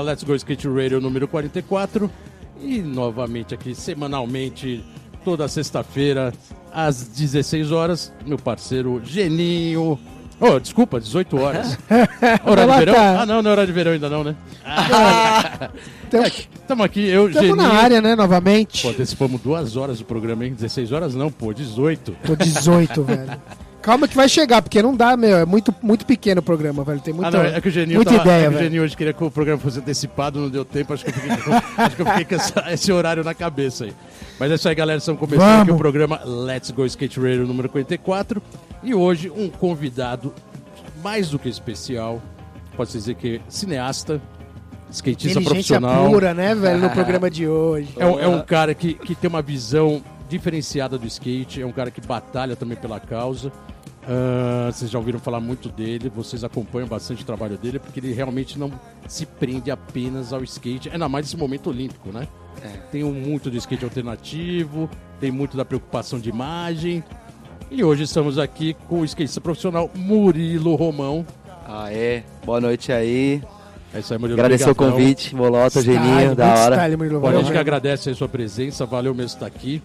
programa Let's Go Skate Radio número 44. E novamente aqui, semanalmente, toda sexta-feira, às 16 horas, meu parceiro Geninho. Oh, desculpa, 18 horas. Horário de verão? Ah, não, não é hora de verão ainda não, né? Estamos aqui, eu, Estamos Geninho. na área, né, novamente. Pô, antecipamos duas horas do programa, hein? 16 horas não, pô, 18. Tô 18, velho. Calma que vai chegar, porque não dá, meu. É muito, muito pequeno o programa, velho. Tem muita, ah, não, é que o Geninho, muita tava- ideia, é que o velho. Geninho hoje queria que o programa fosse antecipado, não deu tempo, acho que eu fiquei, com- acho que eu fiquei com essa- esse horário na cabeça aí. Mas é isso aí, galera, estamos começando Vamos. aqui o programa Let's Go Skate Radio número 44. E hoje um convidado mais do que especial, pode dizer que é cineasta, skatista Inteligência profissional. pura, né, velho, no programa de hoje. É, um- é um cara que, que tem uma visão diferenciada do skate, é um cara que batalha também pela causa. Ah, vocês já ouviram falar muito dele, vocês acompanham bastante o trabalho dele, porque ele realmente não se prende apenas ao skate, ainda mais nesse momento olímpico, né? Tem um muito do skate alternativo, tem muito da preocupação de imagem. E hoje estamos aqui com o skatista profissional Murilo Romão. Ah, é. Boa noite aí. É isso aí, Murilo. Agradecer o convite, Bolota, Geninho, da hora. style, Murilo. Bom, a gente que agradece aí a sua presença, valeu mesmo estar aqui.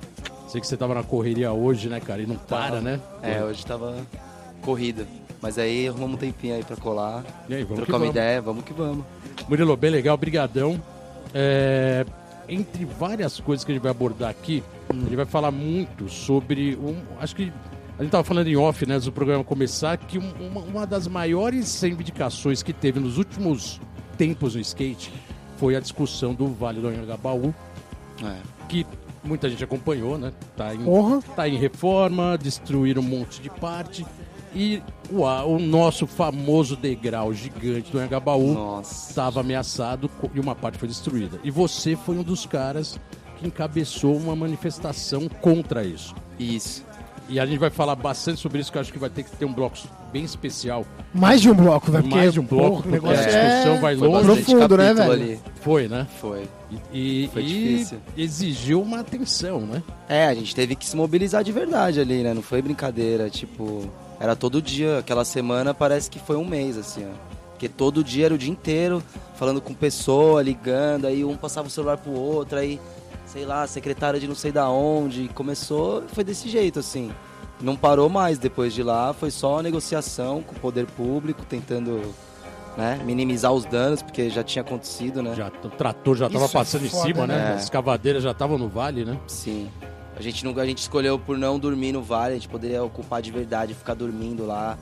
Sei que você tava na correria hoje, né, cara? E não para, né? É, hoje tava corrida. Mas aí arrumamos um tempinho aí pra colar. E aí, vamos que trocar uma vamos. ideia, vamos que vamos. Murilo, bem legal, brigadão. É, entre várias coisas que a gente vai abordar aqui, a gente vai falar muito sobre um, acho que a gente tava falando em off, né, antes do programa começar, que um- uma, uma das maiores reivindicações que teve nos últimos tempos no skate foi a discussão do Vale do Anhangabaú, É. que muita gente acompanhou, né? Tá em, Porra. tá em reforma, destruíram um monte de parte. E o, nosso famoso degrau gigante do Nossa. estava ameaçado e uma parte foi destruída. E você foi um dos caras que encabeçou uma manifestação contra isso. Isso. E a gente vai falar bastante sobre isso, que eu acho que vai ter que ter um bloco bem especial. Mais de um bloco, velho. porque, Mais de um bloco, porra, o porque negócio a discussão é... vai Foi longe. profundo, né, velho? ali. Foi, né? Foi. E, e- Foi e difícil. exigiu uma atenção, né? É, a gente teve que se mobilizar de verdade ali, né? Não foi brincadeira, tipo, era todo dia, aquela semana parece que foi um mês, assim, ó. Porque todo dia era o dia inteiro, falando com pessoa, ligando, aí um passava o celular pro outro, aí, sei lá, secretária de não sei da onde, começou, foi desse jeito, assim. Não parou mais depois de lá, foi só negociação com o poder público, tentando, né, minimizar os danos, porque já tinha acontecido, né? Já, o trator já estava é passando em foda, cima, né? né? As escavadeiras já estavam no vale, né? Sim. A gente, não, a gente escolheu por não dormir no vale, a gente poderia ocupar de verdade, ficar dormindo lá.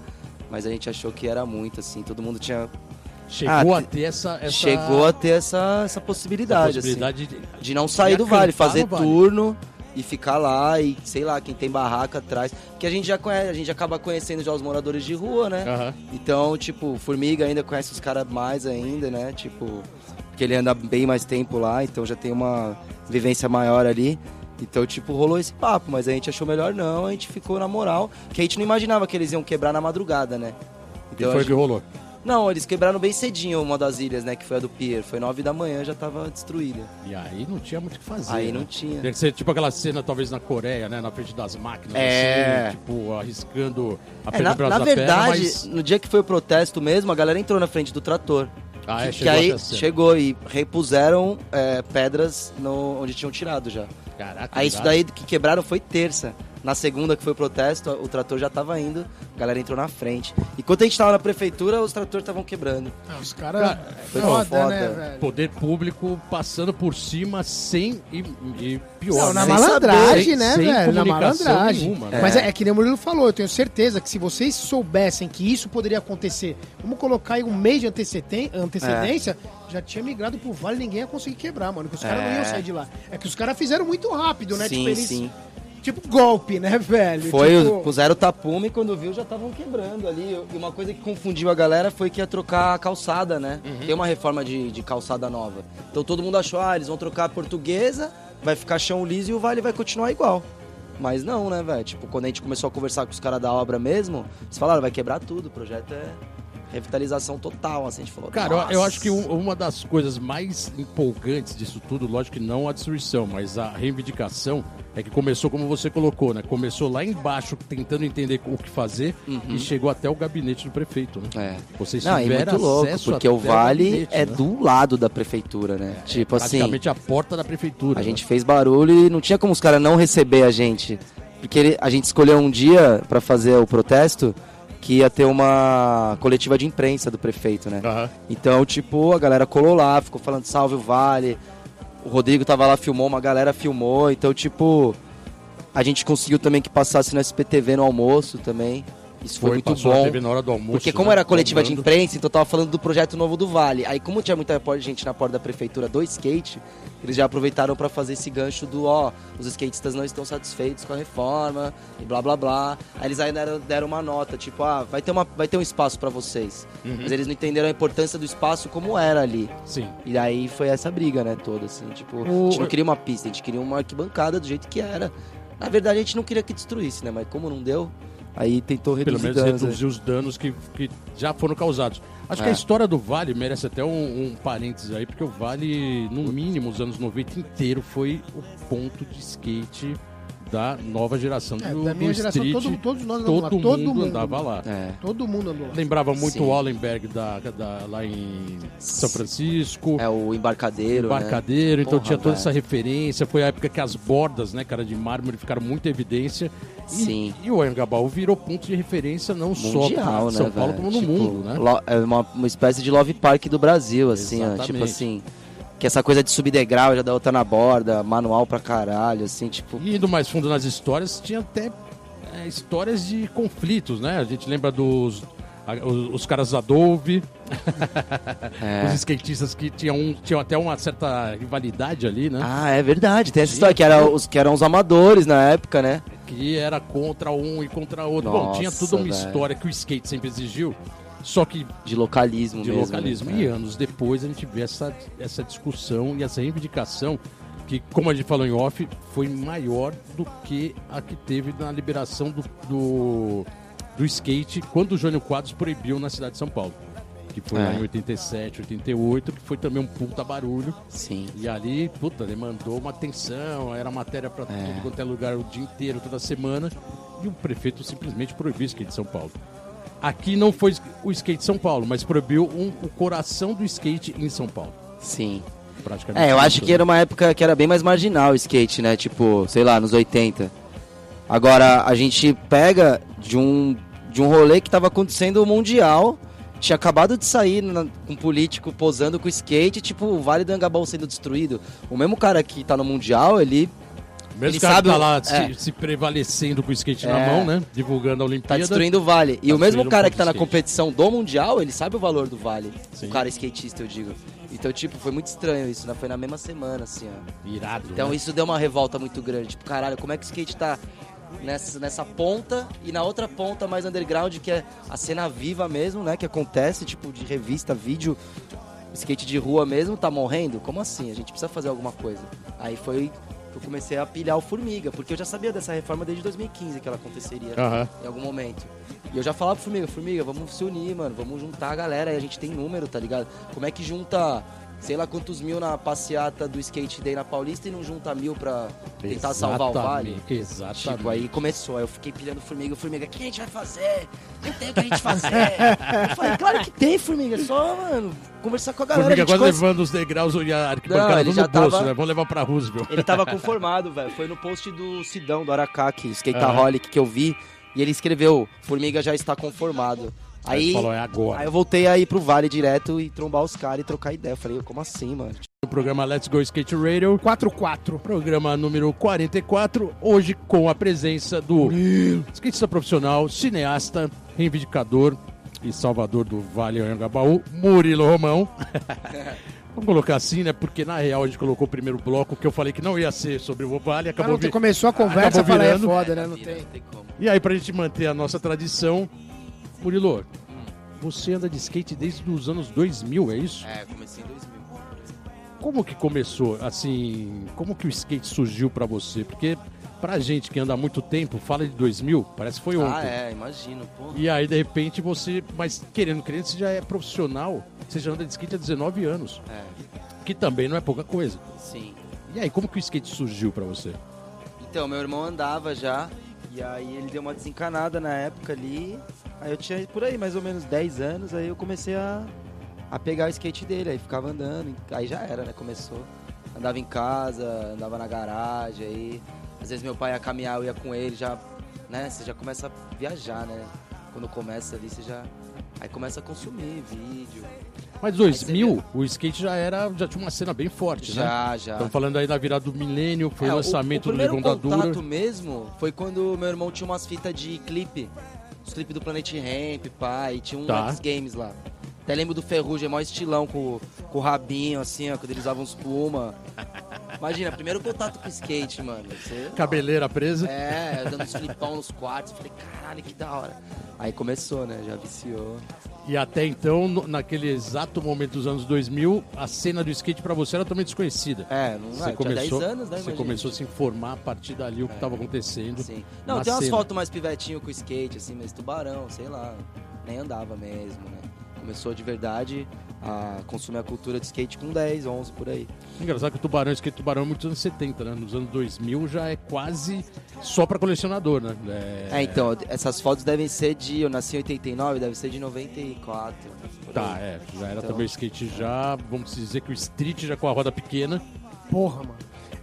Mas a gente achou que era muito, assim. Todo mundo tinha. Chegou Ah, a ter essa, essa Chegou a ter essa, essa possibilidade, essa possibilidade de, assim. De não sair de do vale, fazer vale. turno e ficar lá e, sei lá, quem tem barraca atrás. Porque a gente já conhece, a gente acaba conhecendo já os moradores de rua, né? Aham. Então, tipo, Formiga ainda conhece os caras mais ainda, né? Tipo, porque ele anda bem mais tempo lá, então já tem uma vivência maior ali. Então, tipo, rolou esse papo, mas a gente achou melhor não, a gente ficou na moral, que a gente não imaginava que eles iam quebrar na madrugada, né? E Então, a foi o gente- que rolou. Não, eles quebraram bem cedinho uma das ilhas, né? Que foi a do Pier. Foi nove da manhã, já tava destruída. E aí não tinha muito o que fazer. Aí né? não tinha. Tem que ser tipo aquela cena, talvez, na Coreia, né? Na frente das máquinas, É. assim, tipo, arriscando a É, na, na verdade, mas... no dia que foi o protesto mesmo, a galera entrou na frente do trator. Ah, é, que, chegou que aí chegou e repuseram é, pedras no, onde tinham tirado já. Caraca, Aí isso daí que quebraram foi terça. Na segunda que foi o protesto, o trator já tava indo, a galera entrou na frente. Enquanto a gente tava na prefeitura, os tratores estavam quebrando. Ah, os caras... Cara, foi Foda, foda. né, velho? Poder público passando por cima sem... E, e pior, Não, na sem malandragem, saber, né, sem velho? Na comunicação malandragem. nenhuma, né? Mas é. é que nem o Murilo falou, eu tenho certeza que se vocês soubessem que isso poderia acontecer, vamos colocar aí um mês de anteceden- antecedência, já tinha migrado pro vale e ninguém ia conseguir quebrar, mano. Que os caras não É. iam sair de lá. É que os caras fizeram muito rápido, né? sim, tipo, eles. sim. Tipo golpe, né, velho? Foi, tipo, o- puseram o tapume e quando viu já estavam quebrando ali. E uma coisa que confundiu a galera foi que ia trocar a calçada, né? Uhum. Tem uma reforma de, de calçada nova. Então todo mundo achou, ah, eles vão trocar a portuguesa, vai ficar chão liso e o vale vai continuar igual. Mas não, né, velho? Tipo, quando a gente começou a conversar com os caras da obra mesmo, eles falaram, vai quebrar tudo, o projeto é revitalização total, assim, a gente falou. Cara, eu, eu "Nossa". acho que um- uma das coisas mais empolgantes disso tudo, lógico que não a destruição, mas a reivindicação, é que começou como você colocou, né? Começou lá embaixo tentando entender o que fazer e chegou até o gabinete do prefeito, né? É. Vocês Não, tiveram muito louco, porque o Vale é né? do lado da prefeitura, né? tipo assim, praticamente a porta da prefeitura. a né? gente fez barulho e não tinha como os caras não receber a gente. Porque a gente escolheu um dia pra fazer o protesto que ia ter uma coletiva de imprensa do prefeito, né? Aham. Então, tipo, a galera colou lá, ficou falando salve o Vale. O Rodrigo tava lá, filmou, uma galera filmou. Então, tipo, a gente conseguiu também que passasse no SPTV no almoço também. Isso foi, muito passou na bom. TV na hora do almoço. Porque como né? era coletiva de Bombando. imprensa, então tava falando do projeto novo do Vale. Aí como tinha muita gente na porta da prefeitura do skate, eles já aproveitaram pra fazer esse gancho do ó, os skatistas não estão satisfeitos com a reforma e blá blá blá. Aí eles ainda deram, uma nota, tipo, ah, vai ter, uma, vai ter um espaço pra vocês. Uhum. Mas eles não entenderam a importância do espaço como era ali. Sim. E aí foi essa briga, né, toda, assim, tipo, a O- gente não queria uma pista, a gente queria uma arquibancada do jeito que era. Na verdade, a gente não queria que destruísse, né, mas como não deu, aí tentou Pelo reduzir menos danos, reduzir os danos que, que já foram causados. Acho que É. a história do Vale merece até um, um parênteses aí, porque o Vale, no mínimo, os anos 90 inteiro, foi o ponto de skate da nova geração É, do, da minha do geração, street. todo- todos nós andamos todo lá, todo mundo mundo. andava lá. É. Todo mundo andou lá. Lembrava muito Sim. o Allenberg da, da- lá em São Francisco. É o embarcadeiro, né? Embarcadeiro, então Porra, tinha toda velho. essa referência. Foi a época que as bordas, né, cara, de mármore ficaram muito em evidência. E, Sim. E o Anhangabaú virou ponto de referência não só mundial, para né, São Paulo, velho? como no Tipo, mundo, né? lo- É uma, uma espécie de Love Park do Brasil, assim, ó, tipo assim. Que essa coisa de subir degrau, já dá outra na borda, manual pra caralho, assim, tipo. E indo mais fundo nas histórias, tinha até é, histórias de conflitos, né? A gente lembra dos a- os, os caras da Dove, É. os skatistas que tinham, um- tinham até uma certa rivalidade ali, né? Ah, é verdade, tem essa história, que, era os, que eram os amadores na época, né? Que era contra um e contra outro. Bom, Nossa, tinha toda uma velho. história que o skate sempre exigiu, só que De localismo de mesmo. localismo. né? E anos depois a gente vê essa, essa discussão e essa reivindicação que, como a gente falou em off, foi maior do que a que teve na liberação do, do, do skate quando o Jânio Quadros proibiu na cidade de São Paulo. Que foi É. lá em 87, 88, que foi também um puta barulho. Sim. E ali, puta, demandou uma atenção, era matéria pra tudo quanto é lugar o dia inteiro, toda semana. E o prefeito simplesmente proibiu o skate de São Paulo. Aqui não foi o skate São Paulo, mas proibiu um- o coração do skate em São Paulo. Sim. Praticamente. É, eu acho que era uma época que era bem mais marginal o skate, né? Tipo, sei lá, nos 80. Agora, a gente pega de um, de um rolê que tava acontecendo o Mundial, tinha acabado de sair na- um político posando com skate, tipo, o Vale do Angabaú sendo destruído. O mesmo cara que tá no Mundial, ele Mesmo ele cara sabe tá lá é. se, se prevalecendo com o skate na É. mão, né? Divulgando a tá Olimpíada. destruindo o Vale. E Tá o mesmo um cara pouco que tá na competição do Mundial, ele sabe o valor do Vale. Sim. O cara skatista, eu digo. Então, tipo, foi muito estranho isso, né? Foi na mesma semana, assim, ó. Irado. Então né? isso deu uma revolta muito grande. Tipo, caralho, como é que o skate tá nessa, nessa ponta e na outra ponta mais underground, que é a cena viva mesmo, né? Que acontece, tipo, de revista, vídeo, skate de rua mesmo, tá morrendo? Como assim? A gente precisa fazer alguma coisa. Aí foi eu comecei a pilhar o Formiga, porque eu já sabia dessa reforma desde 2015 que ela aconteceria Aham. em algum momento. E eu já falava pro Formiga, Formiga, vamos se unir, mano, vamos juntar a galera, aí a gente tem número, tá ligado? Como é que junta, sei lá quantos mil na passeata do Skate Day na Paulista e não junta mil pra tentar salvar o Vale? Exatamente, Exatamente. Tipo, aí começou, aí eu fiquei pilhando Formiga, Formiga, o que a gente vai fazer? Não tem o que a gente fazer. eu falei, claro que tem, Formiga, só, mano, conversar com a galera. Formiga a gente quase conhece- levando os degraus e a arquibancada no bolso, tava- né? Vamos levar pra Roosevelt. Ele tava conformado, velho. Foi no post do Sidão, do Aracaki, Skateaholic, que eu vi. E ele escreveu, Formiga já está conformado. Aí Aí, falou, é agora. aí eu voltei aí pro Vale direto e trombar os caras e trocar ideia. Eu falei, como assim, mano? O programa Let's Go Skate Radio, 4-4. programa número 44, hoje com a presença do skatista profissional, cineasta, reivindicador e salvador do Vale Anhangabaú, Murilo Romão. Vamos colocar assim, né? Porque na real a gente colocou o primeiro bloco que eu falei que não ia ser sobre o Vale, Cara, acabou vi- começou a conversa, acabou fala, é foda, né? Não tem. como. E aí, pra gente manter a nossa tradição, Murilo, você anda de skate desde os anos 2000, é isso? É, comecei em 2000. Como que começou, assim, como que o skate surgiu pra você? Porque Pra gente que anda há muito tempo, fala de 2000, parece que foi ontem. Ah, é, imagino, pô. E aí, de repente, você. Mas querendo, querendo, você já é profissional. Você já anda de skate há 19 anos. É, Que também não é pouca coisa. sim. E aí, como que o skate surgiu pra você? Então, meu irmão andava já, e aí ele deu uma desencanada na época ali. Aí eu tinha por aí mais ou menos 10 anos, aí eu comecei a, a pegar o skate dele, aí ficava andando, aí já era, né? Começou. Andava em casa, andava na garagem, aí às vezes meu pai ia caminhar, eu ia com ele, já, né? Você já começa a viajar, né? Quando começa ali, você já. Aí começa a consumir vídeo. Mas 2000, o skate já era. Já tinha uma cena bem forte, né? Já, já. Estamos falando aí da virada do milênio, foi É, o lançamento o, o do Legão da Dura. contato mesmo foi quando meu irmão tinha umas fitas de clipe. Os clipes do Planet Ramp, pai, tinha um Tá. X Games lá. Até lembro do Ferrugem, maior estilão com, com o rabinho, assim, ó, quando eles usavam Puma. Imagina, primeiro contato com skate, mano. Você, Cabeleira presa. é, dando uns flipão nos quartos. Falei, caralho, que da hora. Aí começou, né? Já viciou. E até então, naquele exato momento dos anos 2000, a cena do skate pra você era totalmente desconhecida. É, não Você vai, começou, tinha 10 anos, né? você começou a se informar a partir dali o que estava acontecendo. Sim. Não, tem umas fotos mais pivetinho com skate, assim, mas tubarão, sei lá. Nem andava mesmo, né? Começou de verdade a consumir a cultura de skate com 10, 11 por aí. Engraçado que o tubarão, o skate tubarão é muito dos anos 70, né? Nos anos 2000 já é quase só pra colecionador, né? É, então, essas fotos devem ser de. Eu nasci em 89, deve ser de 94. por Tá, aí. é. Já era Então- também o skate já, vamos dizer que o street já com a roda pequena. Porra, mano.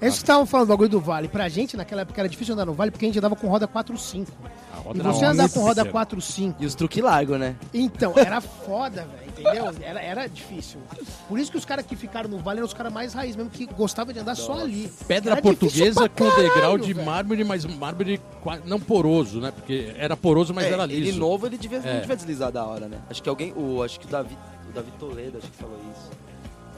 É isso que estavam falando do bagulho do Vale. Pra gente, naquela época, era difícil andar no Vale porque a gente andava com roda 4.5. A roda E você andar com roda pequena. 4.5. E os truques largos, né? Então, era foda, velho, entendeu? Era, era difícil. Por isso que os caras que ficaram no Vale eram os caras mais raiz mesmo, que gostavam de andar só ali. Pedra Era portuguesa com degrau caralho, de velho. mármore, mas mármore não poroso, né? Porque era poroso, mas É, era ele liso. novo, ele devia, É. não devia deslizar da hora, né? Acho que alguém. O, acho que o Davi, o Davi Toledo, acho que falou isso.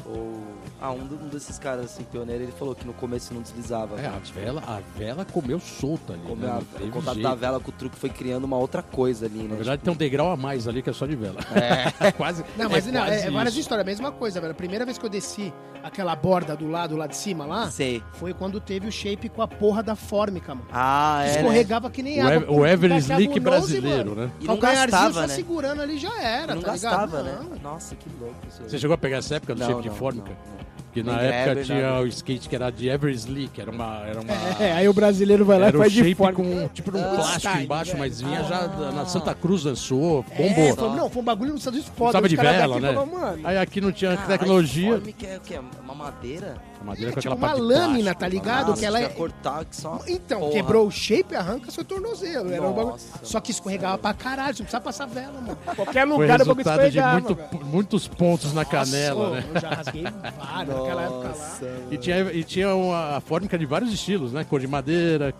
Ou. Ah, um, um desses caras, assim, pioneiro, ele falou que no começo não deslizava. É, a vela, a vela comeu solta ali. Como né? a- Não o contato jeito. da vela com o truque foi criando uma outra coisa ali, né? Na verdade, tem um degrau a mais ali que é só de vela. É. quase. Não, mas não, quase é, é várias histórias, a mesma coisa, velho. A primeira vez que eu desci aquela borda do lado lá de cima lá, Sei. foi quando teve o shape com a porra da fórmica, mano. Ah, é. né? Escorregava que nem O, água. O Ever encaixava Slick brasileiro, mano. né? E não gastava, só né? segurando ali já era, não tá gastava, ligado? né? Não. Nossa, que louco isso aí. Você chegou a pegar essa época do Não, shape de não, fórmica? não, não. Que na Nem época tinha nada. o skate que era de Ever Slick, era uma. Era uma É, aí o brasileiro vai lá e faz de fórmica. com tipo um Ah, plástico style, embaixo, velho. mas vinha já Ah. na Santa Cruz lançou, É, bombou. foi, não, foi um bagulho nos Estados Unidos foda. Tava de vela, né? mano, Aí aqui não tinha Caralho, tecnologia. Fórmica é o quê? Uma madeira? A madeira É, com tipo aquela uma parte lâmina, plástico. tá ligado? Nossa, que ela é- cortar que só... Então, Porra. quebrou o shape, arranca seu tornozelo. Era um bagulho... Só que escorregava pra caralho, você não precisa passar vela, mano. Qualquer Foi lugar o bagulho resultado de escorregava. muito- muitos pontos na canela, né? Eu já rasguei vários naquela época lá. E tinha, e tinha uma, a fórmica de vários estilos, né? Cor de madeira,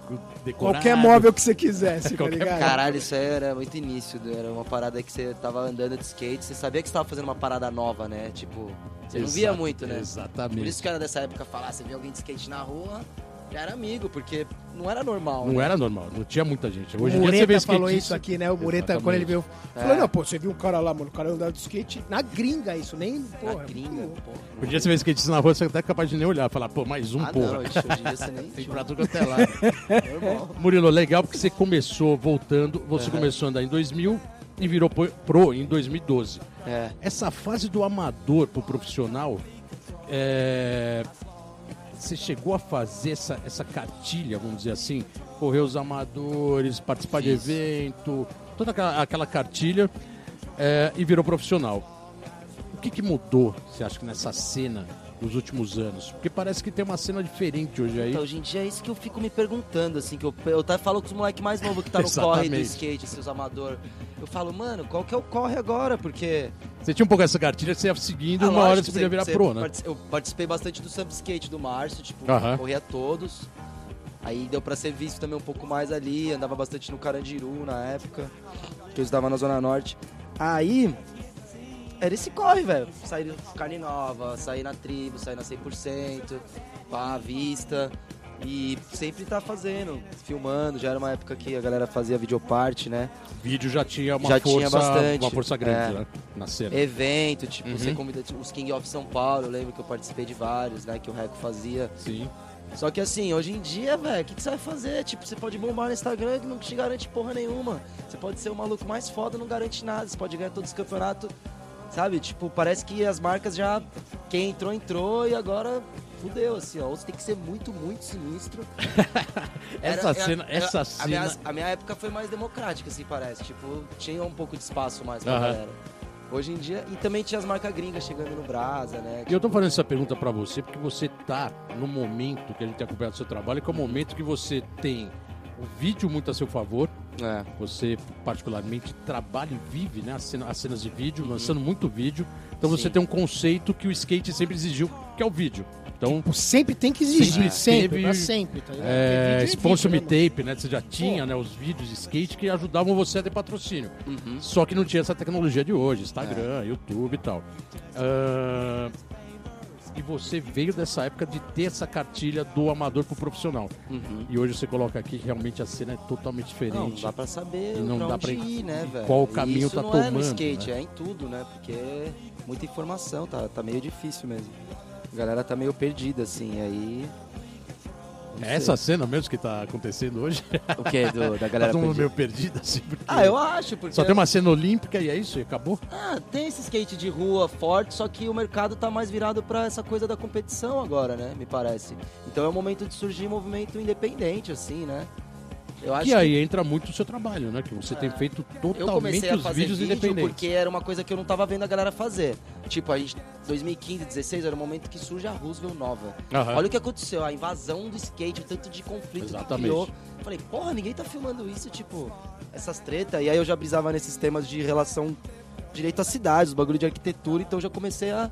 decorado. Qualquer móvel que você quisesse, tá Qualquer ligado? Caralho, isso aí era muito início, era uma parada que você tava andando de skate, você sabia que você tava fazendo uma parada nova, né? Tipo, você não via muito, né? Por Exatamente. isso que era dessa época falar, você via alguém de skate na rua, já era amigo, porque não era normal. Não né? era normal, não tinha muita gente. O Hoje em dia você vê Mureta falou isso aqui, né? O Mureta, quando ele veio, É. falou: Não, pô, você viu um cara lá, mano, o cara andava de skate na gringa, isso, nem. Na Porra, gringa, muito louco. porra. Hoje em dia você vê skatista na rua, você é até capaz de nem olhar, falar, pô, mais um, Ah, porra. não, hoje em dia você nem... Tem pra tudo quanto é lado. normal. Murilo, legal porque você começou voltando, você Aham. começou a andar em 2000 e virou pro- em 2012. É. Essa fase do amador pro profissional, é, você chegou a fazer essa, essa cartilha, vamos dizer assim, correr os amadores, participar de Fiz. evento, toda aquela, aquela cartilha é, e virou profissional. O que, que mudou, você acha que nessa cena nos últimos anos? Porque parece que tem uma cena diferente hoje aí. Então, hoje em dia é isso que eu fico me perguntando, assim, que eu, eu até falo com os moleques mais novos que tá no corre do skate, seus amador. Eu falo, mano, qual que é o corre agora? Porque. Você tinha um pouco essa cartilha, você ia seguindo, Ah, uma hora você podia virar você pro, né? Eu participei bastante do Sub Skate do Márcio, tipo, Aham. corria todos. Aí deu pra ser visto também um pouco mais ali, andava bastante no Carandiru na época, que eu estava na Zona Norte. Aí, era esse corre, velho. Sair carne nova, sair na tribo, sair na 100%, pá, vista. E sempre tá fazendo, filmando. Já era uma época que a galera fazia videoparte, né? vídeo já tinha uma Já força, tinha bastante. uma força grande É. né? na cena. Evento, tipo, Uhum. você convida tipo, os King of São Paulo, eu lembro que eu participei de vários, né? Que o Reco fazia. Sim. Só que assim, hoje em dia, velho, o que, que você vai fazer? Tipo, você pode bombar no Instagram que não te garante porra nenhuma. Você pode ser o maluco mais foda, não garante nada. Você pode ganhar todos os campeonatos, sabe? Tipo, parece que as marcas já. Quem entrou, entrou e agora fudeu, assim, ó. Ou você tem que ser muito, muito sinistro. essa Era- cena, essa a cena. minha, a minha época foi mais democrática, assim, parece. Tipo, tinha um pouco de espaço mais pra Aham. galera. Hoje em dia. E também tinha as marcas gringas chegando no Brasa, né? E eu tô fazendo essa pergunta pra você porque você tá no momento que a gente tem acompanhado o seu trabalho, que é o momento que você tem o vídeo muito a seu favor. É. Você, particularmente, trabalha e vive né, as, cena- as cenas de vídeo, lançando muito vídeo. Então você Sim. tem um conceito que o skate sempre exigiu, que é o vídeo. Então, Tipo, sempre tem que exigir, Sempre sempre, teve- pra sempre, tá é, é sponsor me né, tape, né? Você já tinha né, os vídeos de skate que ajudavam você a ter patrocínio. Uhum. Só que não tinha essa tecnologia de hoje, Instagram, YouTube e tal. Ah, e você veio dessa época de ter essa cartilha do amador pro profissional. Uhum. E hoje você coloca aqui que realmente a cena é totalmente diferente. Não, não dá pra saber E não pra dá pra- ir, né, velho? qual caminho Isso tá não é no tomando, skate, né? é em tudo, né? Porque é muita informação, tá, tá meio difícil mesmo. A galera tá meio perdida, assim, aí... É essa cena mesmo que tá acontecendo hoje? O quê? Do, da Tá galera todo mundo meio perdido, assim, porque Ah, eu acho, porque... só tem uma cena olímpica e é isso, e acabou? Ah, tem esse skate de rua forte, só que o mercado tá mais virado pra essa coisa da competição agora, né? Me parece. Então é o momento de surgir movimento independente, assim, né? Eu acho E que aí entra muito o seu trabalho, né? Que você tem feito eu totalmente comecei a os vídeos vídeo independentes. porque era uma coisa que eu não tava vendo a galera fazer. Tipo, a gente, 2015, 16 era o momento que surge a Roosevelt nova. Aham. Olha o que aconteceu, a invasão do skate, o tanto de conflito Exatamente. que criou. Falei, porra, ninguém tá filmando isso, tipo, essas tretas. E aí eu já brisava nesses temas de relação direito às cidades, os bagulho de arquitetura, então já comecei a,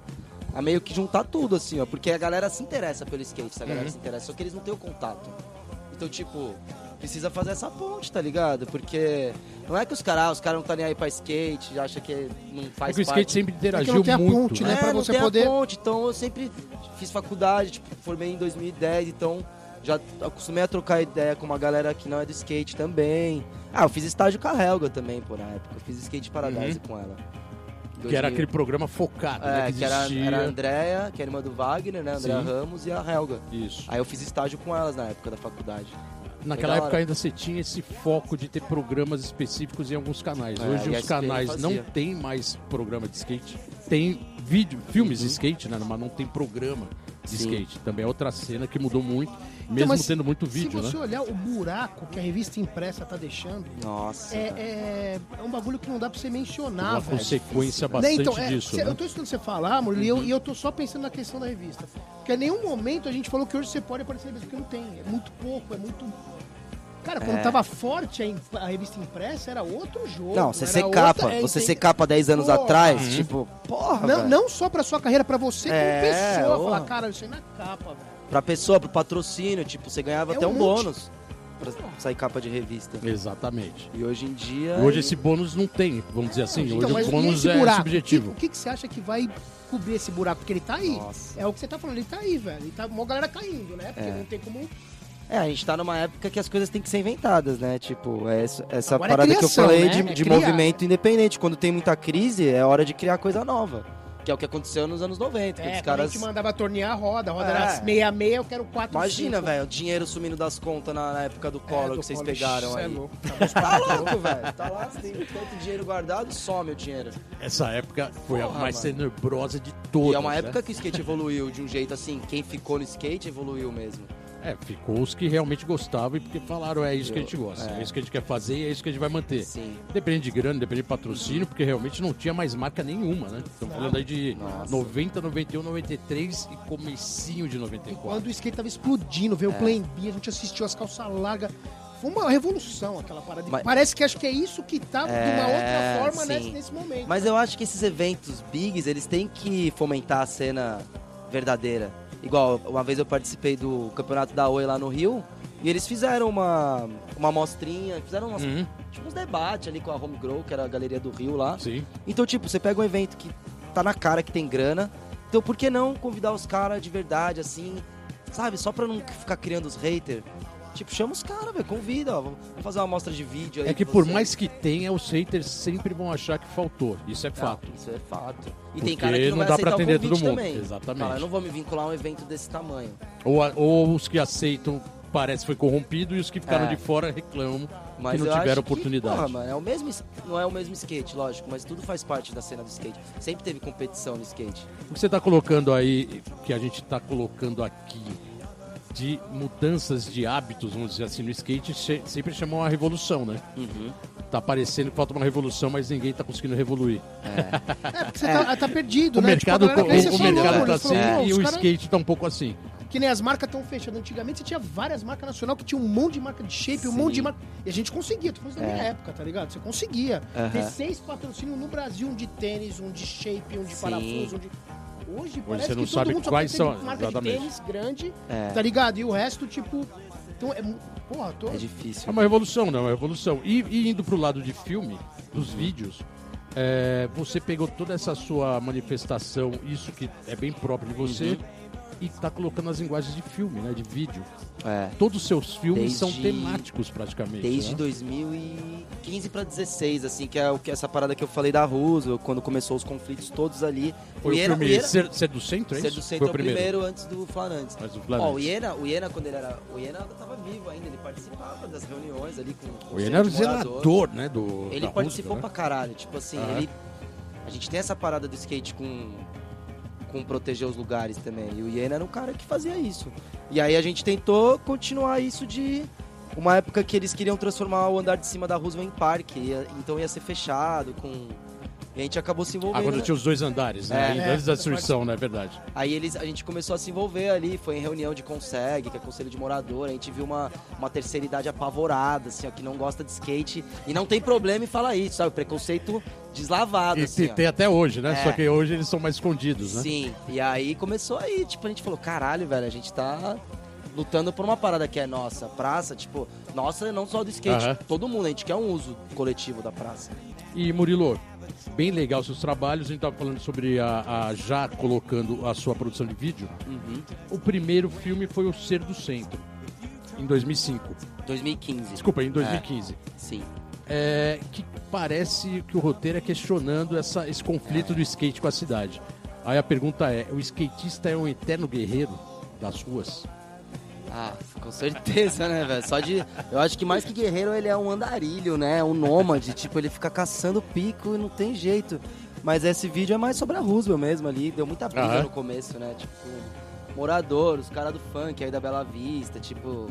a meio que juntar tudo, assim, ó. Porque a galera se interessa pelo skate, a galera Uhum. se interessa, só que eles não têm o contato. Então, tipo, precisa fazer essa ponte, tá ligado? Porque não é que os caras os caras não tá nem aí pra skate, acha que não faz É que o skate parte. sempre É que interagiu não tem a muito. ponte, né? né? pra não você tem a poder- ponte, então eu sempre fiz faculdade, tipo, formei em 2010, então já acostumei a trocar ideia com uma galera que não é do skate também. Ah, eu fiz estágio com a Helga também, pô, na época. Eu fiz skate Paradise com ela. Uhum. Que era 2000. aquele programa focado, né? É, Que que era, era a Andrea, que era irmã do Wagner, né? Andrea Sim. Ramos e a Helga. Isso. Aí eu fiz estágio com elas na época da faculdade. Naquela época ainda você tinha esse foco de ter programas específicos em alguns canais. É, Hoje os canais não tem mais programa de skate. Tem vídeo, filmes de skate, né? Mas não tem programa de Uhum. Sim. skate. Também é outra cena que mudou muito, mesmo mas tendo muito vídeo, Se você né? olhar o buraco que a revista impressa tá deixando, Nossa. é, é, é um bagulho que não dá pra você mencionar, Uma velho. consequência Né, bastante então, é, disso, cê- né? Eu tô escutando você falar, Murilo, e eu- e eu tô só pensando na questão da revista. Porque em nenhum momento a gente falou que hoje você pode aparecer na revista, porque não tem. É muito pouco, é muito. Cara, quando É. tava forte a, a revista impressa, era outro jogo. Não, você era ser outra- capa, é, você ser capa 10 anos Porra. atrás, Uhum. tipo, porra, Não, velho. não só pra sua carreira, pra você É, como pessoa. porra. Falar, cara, isso aí na capa, velho. Pra pessoa, pro patrocínio, tipo, você ganhava É até um um bônus pra sair capa de revista. Exatamente. E hoje em dia. Hoje esse bônus não tem, vamos dizer assim. Então, Hoje o e bônus é subjetivo. O que, o que que você acha que vai cobrir esse buraco? Porque ele tá aí. Nossa. É o que você tá falando, ele tá aí, velho. Ele tá uma galera caindo, né? Porque É. não tem como. É, a gente tá numa época que as coisas têm que ser inventadas, né? Tipo, é essa, essa é parada criação, que eu falei né? de, É de criar. movimento independente. Quando tem muita crise, é hora de criar coisa nova. Que é o que aconteceu nos anos 90. que É, os caras. a gente mandava tornear a roda, a roda É. era 66, eu quero 4 Imagina, velho, o dinheiro sumindo das contas na, na época do Collor que vocês pegaram É aí. louco. Tá louco, velho. Tá lá, você tem tanto dinheiro guardado, some o dinheiro. Essa época foi a Porra, mais mano. tenebrosa de todas. e é uma né? época que o skate evoluiu de um jeito assim, quem ficou no skate evoluiu mesmo. É, ficou os que realmente gostavam e porque falaram é isso que a gente gosta, é. É. isso que a gente quer fazer e é isso que a gente vai manter. Sim. Depende de grana, depende de patrocínio, porque realmente não tinha mais marca nenhuma, né? Estamos falando aí de Nossa. 90, 91, 93 e comecinho de E 94. quando o skate tava explodindo, veio o É. Plan B, a gente assistiu as calças largas. Foi uma revolução aquela parada. Mas- Parece que acho que é isso que tá de uma É, outra forma nesse, nesse momento. Mas eu acho que esses eventos bigs, eles têm que fomentar a cena verdadeira. Igual, uma vez eu participei do campeonato da Oi lá no Rio, e eles fizeram uma, uma amostrinha, fizeram umas, Uhum, tipo, uns debates ali com a Home Grow, que era a galeria do Rio lá. sim. Então, tipo, você pega um evento que tá na cara que tem grana, então por que não convidar os caras de verdade, assim, sabe? Só pra não ficar criando os haters. Tipo, chama os caras, velho, convida, ó, vamos fazer uma amostra de vídeo aí. É que por você. mais que tenha, os haters sempre vão achar que faltou. Isso é Não, fato. Isso é fato. E Porque tem cara que não, não dá o atender todo mundo. também. Exatamente. Fala, eu não vou me vincular a um evento desse tamanho. Ou, a- ou os que aceitam parece que foi corrompido e os que ficaram É. de fora reclamam Mas que não tiveram que, oportunidade. porra, mano, é o mesmo, es- não é o mesmo skate, lógico, mas tudo faz parte da cena do skate. Sempre teve competição no skate. O que você está colocando aí, que a gente está colocando aqui, de mudanças de hábitos, vamos dizer assim, no skate, che- sempre chamam uma revolução, né? Uhum. Tá parecendo que falta uma revolução, mas ninguém tá conseguindo revoluir. É, porque você tá, tá perdido, O né? mercado, Tipo, a galera- o, o você falou, mercado tá assim pô, e o cara- skate tá um pouco assim. Que nem as marcas estão fechando. Antigamente você tinha várias marcas nacional que tinha um monte de marca de shape, um Sim. monte de marca. E a gente conseguia, tô falando da minha É. época, tá ligado? Você conseguia Aham. ter seis patrocínios no Brasil, um de tênis, um de shape, um de Sim. parafuso, um de. Hoje parece você não que sabe quais são, marca exatamente. de tênis grande, É. tá ligado? E o resto, tipo. Então é. Porra, tô. É difícil. É uma revolução, não, é uma revolução. E, e indo pro lado de filme, dos vídeos, é, você pegou toda essa sua manifestação, isso que é bem próprio de você, e tá colocando as linguagens de filme, né? De vídeo. É. Todos os seus filmes Desde- são temáticos praticamente. Desde né? 2015 pra 16, assim, que é o que essa parada que eu falei da Russo, quando começou os conflitos todos ali. Foi o, Iena- filme Iena- Ser, Ser do Centro, é Ser do Centro Foi é o o primeiro. primeiro antes do Flanantes. Mas o Ó, o. Iena, o Iena, quando ele era. O Iena tava vivo ainda, ele participava das reuniões ali com com O Ian era o zelador, né? Do, Ele participou Rússia, pra né? caralho. Tipo assim, Aham. ele. A gente tem essa parada do skate com. Com proteger os lugares também. E o Iena era um cara que fazia isso. E aí a gente tentou continuar isso de. Uma época que eles queriam transformar o andar de cima da Roosevelt em parque. então ia ser fechado com. E a gente acabou se envolvendo. Ah, quando tinha os dois andares, né? É. Antes da destruição, né? É verdade. Aí eles, a gente começou a se envolver ali, foi em reunião de Conseg, que é Conselho de Morador, a gente viu uma, uma terceira idade apavorada, assim, ó, que não gosta de skate e não tem problema em falar isso, sabe? Preconceito deslavado, E assim, tem, ó. até hoje, né? É. Só que hoje eles são mais escondidos, né? Sim, e aí começou aí, tipo, a gente falou, caralho, velho, a gente tá lutando por uma parada que é nossa, praça, tipo, nossa, não só do skate, Aham. todo mundo, a gente quer um uso coletivo da praça. E Murilo, bem legal seus trabalhos. A gente tava falando sobre a, a- já colocando a sua produção de vídeo. Uhum. O primeiro filme foi o Ser do Centro, em 2005. 2015. Desculpa, em 2015. Sim. É, que parece que o roteiro é questionando essa, esse conflito do skate com a cidade. Aí a pergunta é: o skatista é um eterno guerreiro das ruas? Ah, com certeza, né, velho? Só de. Eu acho que mais que guerreiro, ele é um andarilho, né? Um nômade. Tipo, ele fica caçando pico e não tem jeito. Mas esse vídeo é mais sobre a Roosevelt mesmo ali. Deu muita briga Aham. no começo, né? Tipo, morador, os caras do funk aí da Bela Vista, tipo.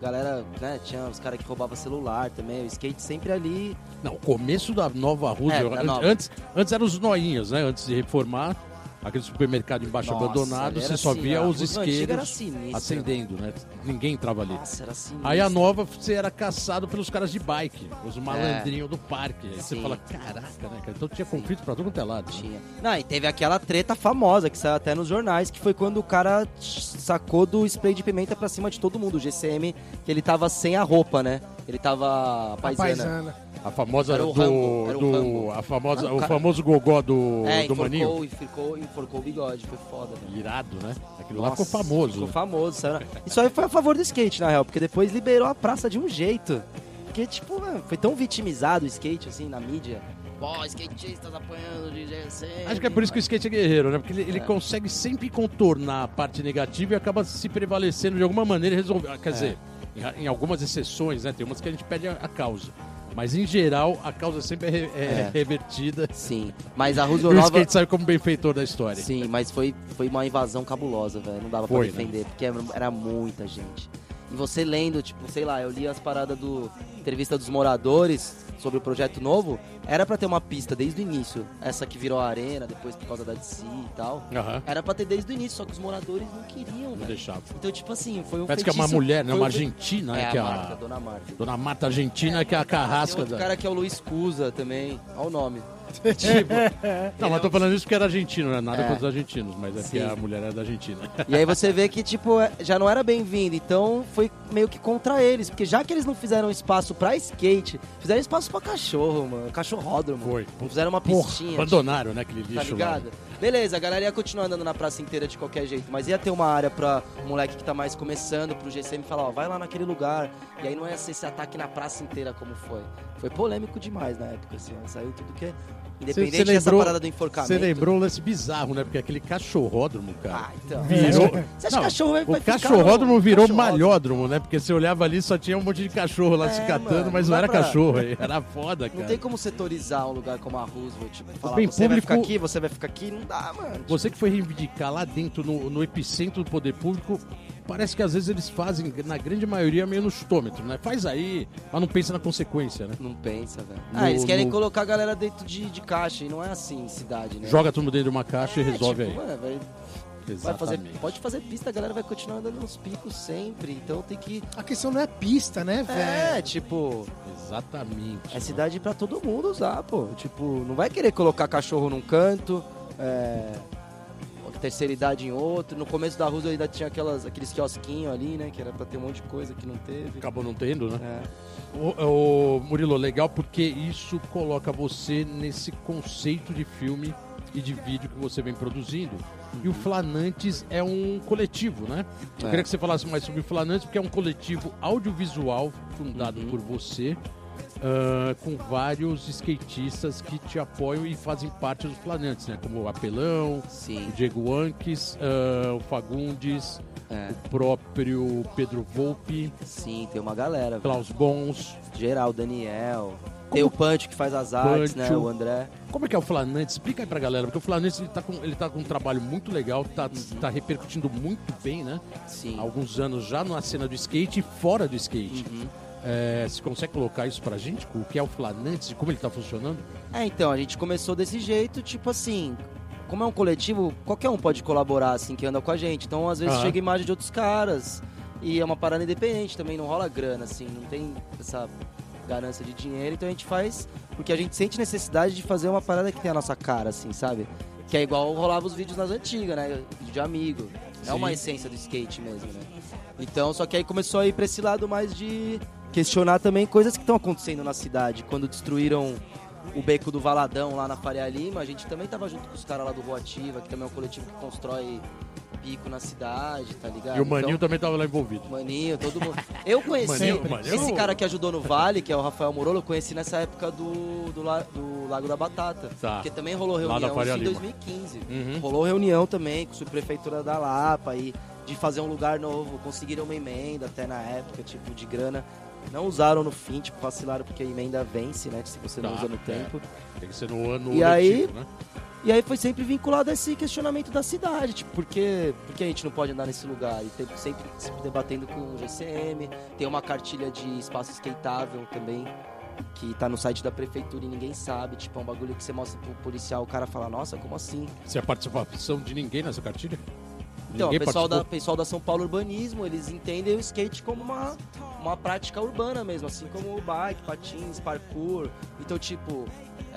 Galera, né? Tinha os caras que roubavam celular também. O skate sempre ali. Não, o começo da nova Roosevelt. É, da nova. Antes, antes eram os noinhos, né? Antes de reformar. Aquele supermercado embaixo Nossa, abandonado, você só assim, via a os isqueiros acendendo, né? Ninguém entrava ali. Nossa, era assim. Aí a nova, você era caçado pelos caras de bike, os malandrinhos do parque. Aí você fala, caraca, né, cara? Então tinha conflito pra todo quanto é lado. né? Tinha. Não, e teve aquela treta famosa que saiu até nos jornais, que foi quando o cara sacou do spray de pimenta pra cima de todo mundo, o GCM, que ele tava sem a roupa, né? Ele tava A paisana. paisana. A famosa Era o do. Rambo, era o do- a famosa, Ah, o cara- famoso gogó do, É, do Maninho. enforcou, enforcou, o bigode, foi foda, velho. Irado, né? Aquilo lá Nossa, ficou famoso. Ficou famoso, na- Isso aí foi a favor do skate, na real, porque depois liberou a praça de um jeito. Porque, tipo, mano, foi tão vitimizado o skate, assim, na mídia. Pô, skatistas apanhando de GCM. Acho que é por isso que o skate é guerreiro, né? Porque ele, ele É. consegue sempre contornar a parte negativa e acaba se prevalecendo de alguma maneira e resolver. É. Quer dizer, em, em algumas exceções, né? Tem umas que a gente pede a, a causa. Mas em geral, a causa sempre é, é É. revertida. Sim, mas a E Roosevelt o Nova... skate sai como benfeitor da história. Sim, mas foi, foi uma invasão cabulosa, velho. Não dava Foi, pra defender, porque era, era muita gente. E você lendo, tipo, sei lá, eu li as paradas do entrevista dos moradores sobre o projeto novo, era pra ter uma pista desde o início. Essa que virou a arena, depois por causa da DC e tal. Aham. Era pra ter desde o início, só que os moradores não queriam, Não deixava. Então, tipo assim, foi um Parece que é uma feitiço- mulher, né? Uma um argentina, É, né? Que é a Marta, a Dona Marta. Dona Marta Argentina, que é a Tem carrasca outro da. cara que é o Luiz Cusa também, olha o nome. Tipo, não, mas tô falando isso porque era argentino, não é nada É. contra os argentinos, mas é porque a mulher era da Argentina. E aí você vê que, tipo, é- já não era bem-vindo, então foi meio que contra eles. Porque já que eles não fizeram espaço pra skate, fizeram espaço pra cachorro, mano. Cachorródromo. Foi. Não fizeram uma Porra, pistinha. abandonaram, né, aquele Tá lixo lá. ligado? Beleza, a galera ia continuar andando na praça inteira de qualquer jeito, mas ia ter uma área pra moleque que tá mais começando, pro GCM falar, ó, vai lá naquele lugar. E aí não ia ser esse ataque na praça inteira como foi. Foi polêmico demais na época, assim, saiu tudo que. Independente Você dessa lembrou- parada do enforcamento. Você lembrou um lance bizarro, né? Porque aquele cachorródromo, cara. Ah, então. Virou. Você acha Não, que cachorro vai o vai ficar cachorródromo no- virou cachorródromo? malhódromo, né? Porque você olhava ali só tinha um monte de cachorro lá É, se catando, mano, mas não não era pra- cachorro, era foda, Não cara. tem como setorizar um lugar como a Roosevelt, tipo, falar, bem você vai ficar público- aqui, você vai ficar aqui, não dá, mano. Você que foi reivindicar lá dentro, no, no epicentro do poder público, parece que às vezes eles fazem, na grande maioria, meio no chutômetro, né? Faz aí, mas não pensa na consequência, né? Não pensa, velho. No- Ah, eles querem no- colocar a galera dentro de, de caixa, e não é assim em cidade, né? Joga mundo dentro de uma caixa e É, resolve tipo, aí. vai, vai fazer, Exatamente. pode fazer pista, a galera vai continuar andando nos picos sempre, então tem que... A questão não é pista, né, É, velho? tipo, Exatamente. é cidade pra todo mundo usar, pô. Tipo, não vai querer colocar cachorro num canto, é... Terceira idade em outro. No começo da Roosevelt ainda tinha aquelas, aqueles quiosquinhos ali, né? Que era pra ter um monte de coisa que não teve. Acabou não tendo, né? É. O, o Murilo, legal porque isso coloca você nesse conceito de filme e de vídeo que você vem produzindo. E o Flanantes é um coletivo, né? Eu É. queria que você falasse mais sobre o Flanantes, porque é um coletivo audiovisual fundado Uhum. por você, ah, com vários skatistas que te apoiam e fazem parte dos Flanantes, né? Como o Apelão, Sim. o Diego Anques, ah, o Fagundes, É. o próprio Pedro Volpe, Sim, tem uma galera. Klaus Bons. Geral, Daniel. Tem o Punch que faz as artes, né? Pancho. O André. Como é que é o Flanantes? Explica aí pra galera, porque o Flanantes ele tá com, ele tá com um trabalho muito legal, tá, tá repercutindo muito bem, né? Sim. Há alguns anos já na cena do skate e fora do skate. Uhum. É, você consegue colocar isso pra gente? O que é o Flanantes e como ele tá funcionando? É, então, a gente começou desse jeito, tipo assim, como é um coletivo, qualquer um pode colaborar, assim, que anda com a gente. Então, às vezes, chega imagem de outros caras. E é uma parada independente também, não rola grana, assim, não tem essa ganância de dinheiro. Então a gente faz porque a gente sente necessidade de fazer uma parada que tem a nossa cara, assim, sabe? Que é igual rolava os vídeos nas antigas, né? Vídeo de amigo. É uma essência do skate mesmo, né? Então, só que aí começou a ir pra esse lado mais de questionar também coisas que estão acontecendo na cidade. Quando destruíram o beco do Valadão lá na Faria Lima, a gente também tava junto com os caras lá do Rua Ativa, que também é um coletivo que constrói pico na cidade, tá ligado? e o Maninho Então, também tava lá envolvido. Maninho, todo mundo. Eu conheci Maninho- Maninho- esse cara que ajudou no Vale, que é o Rafael Morolo, eu conheci nessa época do, do, do Lago da Batata. Tá. Porque também rolou reunião em Lima. 2015. Uhum. Rolou reunião também com a subprefeitura da Lapa e de fazer um lugar novo. Conseguiram uma emenda até na época, tipo, de grana. Não usaram no fim, tipo, vacilaram porque a emenda vence, né? Se você não Tá, usa no é. tempo. Tem que ser no ano E aí- letivo, né? E aí foi sempre vinculado a esse questionamento da cidade, tipo, por que, por que a gente não pode andar nesse lugar? E tem- sempre se debatendo com o GCM, tem uma cartilha de espaço skateável também, que tá no site da prefeitura e ninguém sabe, tipo, é um bagulho que você mostra pro policial, o cara fala, nossa, como assim? Se a participação de ninguém nessa cartilha? Então, o pessoal da, pessoal da São Paulo Urbanismo, eles entendem o skate como uma, uma prática urbana mesmo, assim como o bike, patins, parkour. Então, tipo,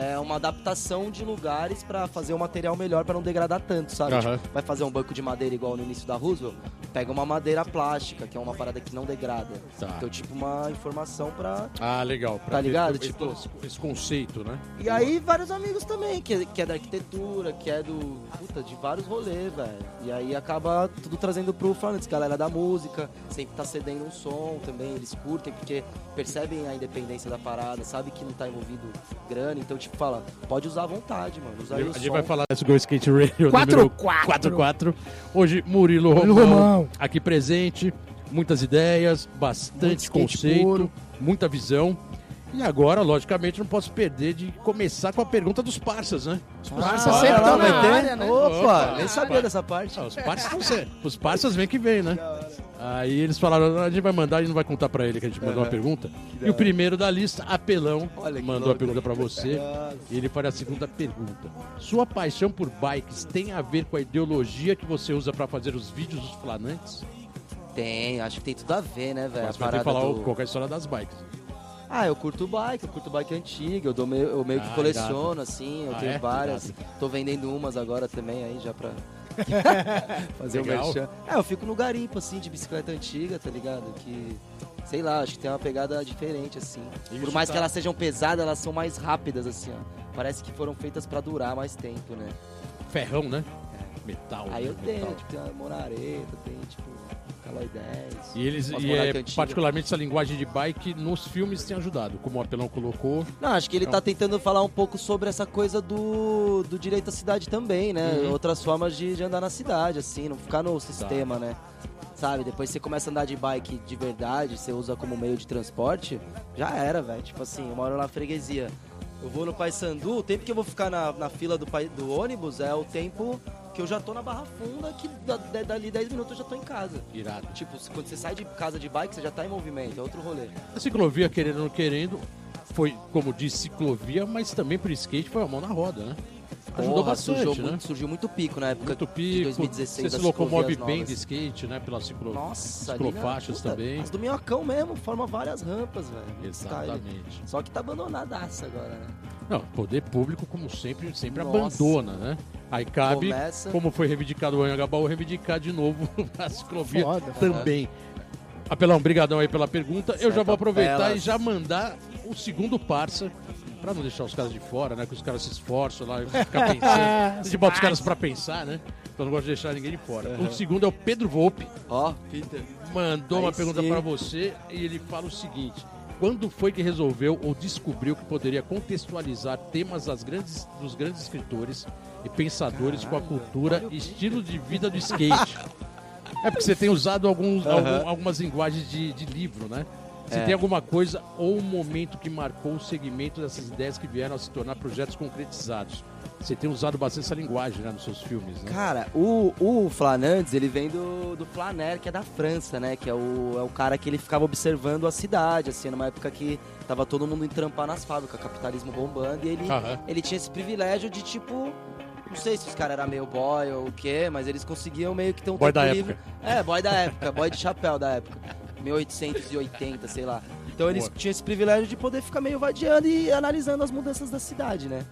é uma adaptação de lugares pra fazer um material melhor pra não degradar tanto, sabe? Aham. Tipo, vai fazer um banco de madeira igual no início da Roosevelt, pega uma madeira plástica, que é uma parada que não degrada. Tá. Então, tipo, uma informação pra... Ah, legal. pra Tá ligado? Esse, Tipo- esse- esse conceito, né? E aí, vários amigos também, que, que é da arquitetura, que é do. Puta, de vários rolês, velho. E aí acaba tudo trazendo pro Flandes, galera da música, sempre tá cedendo um som também, eles curtem, porque percebem a independência da parada, sabe que não tá envolvido grana, então, tipo, fala, pode usar à vontade, mano. Usa aí A o gente som. vai falar desse Go Skate Radio Quatro, número quatro. 44. Hoje, Murilo Murilo Romão, Romão. aqui presente. Muitas ideias, bastante conceito, puro. muita visão. E agora, logicamente, não posso perder de começar com a pergunta dos parças, né? Os Ah, sempre olha lá, tá na vai ter? área, né? Opa, Opa. nem sabia dessa parte. Ah, os parças não sei. Os parças vem que vem, né? Aí eles falaram, a gente vai mandar, a gente não vai contar pra ele que a gente mandou uma pergunta. E o primeiro da lista, Apelão, mandou a pergunta pra você. E ele faz a segunda pergunta. Sua paixão por bikes tem a ver com a ideologia que você usa pra fazer os vídeos dos flanantes? Tem, acho que tem tudo a ver, né, velho? Mas vai ter que falar do- é a história das bikes. Ah, eu curto bike, eu curto bike antiga, eu, dou meio, eu meio que Ah, coleciono, assim, eu Ah, tenho é? várias. Tô vendendo umas agora também aí, já pra fazer o Legal. merchan. É, eu fico no garimpo, assim, de bicicleta antiga, tá ligado? Que, sei lá, acho que tem uma pegada diferente, assim. Por Isso mais tá- que elas sejam pesadas, elas são mais rápidas, assim, ó. Parece que foram feitas pra durar mais tempo, né? Ferrão, né? Metal. Aí eu né? tenho, Metal. tipo, tem uma Monareta, tem, tipo, Caloi 10. E eles e é, antiga. particularmente essa linguagem de bike nos filmes tem ajudado, como o Apelão colocou. Não, acho que ele Não. tá tentando falar um pouco sobre essa coisa do, do direito à cidade também, né? Uhum. Outras formas de, de andar na cidade, assim, não ficar no sistema, né? Sabe, depois você começa a andar de bike de verdade, você usa como meio de transporte, já era, velho. Tipo assim, eu moro na freguesia. Eu vou no Paysandu, o tempo que eu vou ficar na, na fila do, do ônibus é o tempo que eu já tô na Barra Funda, que da- da- dali 10 minutos eu já tô em casa. Irado. Tipo, quando você sai de casa de bike, você já tá em movimento, é outro rolê. A ciclovia, querendo ou não querendo, foi, como disse, ciclovia, mas também pro skate foi a mão na roda, né? Ajudou Porra, bastante, surgiu, né? muito, surgiu muito pico na época Muito de pico, 2016 você se locomove bem de skate, né? Pela ciclo... Nossa, ciclofaixas puta, também. As do Minhocão mesmo, forma várias rampas, velho. Style. Exatamente. Só que tá abandonadaça agora, né? Não, poder público, como sempre, sempre Nossa. abandona, né? Aí cabe, Começa- como foi reivindicado o Anhangabaú, reivindicar de novo a ciclovia Foda. também. Apelão, brigadão aí pela pergunta. Eu já Certo, vou aproveitar apelas. e já mandar o segundo parça, pra não deixar os caras de fora, né? Que os caras se esforçam lá, ficam pensando. A gente bota os caras pra pensar, né? Então eu não gosto de deixar ninguém de fora. O segundo é o Pedro Volpe. Ó, Peter. mandou Aí uma pergunta sim. para você e ele fala o seguinte: quando foi que resolveu ou descobriu que poderia contextualizar temas das grandes, dos grandes escritores e pensadores com a cultura e estilo de vida do skate? é porque você tem usado alguns, algum- algumas linguagens de, de livro, né? Se É. tem alguma coisa ou um momento que marcou o segmento dessas ideias que vieram a se tornar projetos concretizados. Você tem usado bastante essa linguagem né, nos seus filmes, né? Cara, o, o Flanandes, ele vem do, do Flaner, que é da França, né? Que é o, é o cara que ele ficava observando a cidade, assim, numa época que tava todo mundo indo trampar nas fábricas, capitalismo bombando, e ele, ele tinha esse privilégio de, tipo... Não sei se os caras eram meio boy ou o quê, mas eles conseguiam meio que ter um Boy tempo da livre. É, boy da época, boy de chapéu da época. 1880, sei lá. Então eles Boa. tinham esse privilégio de poder ficar meio vadiando e analisando as mudanças da cidade, né?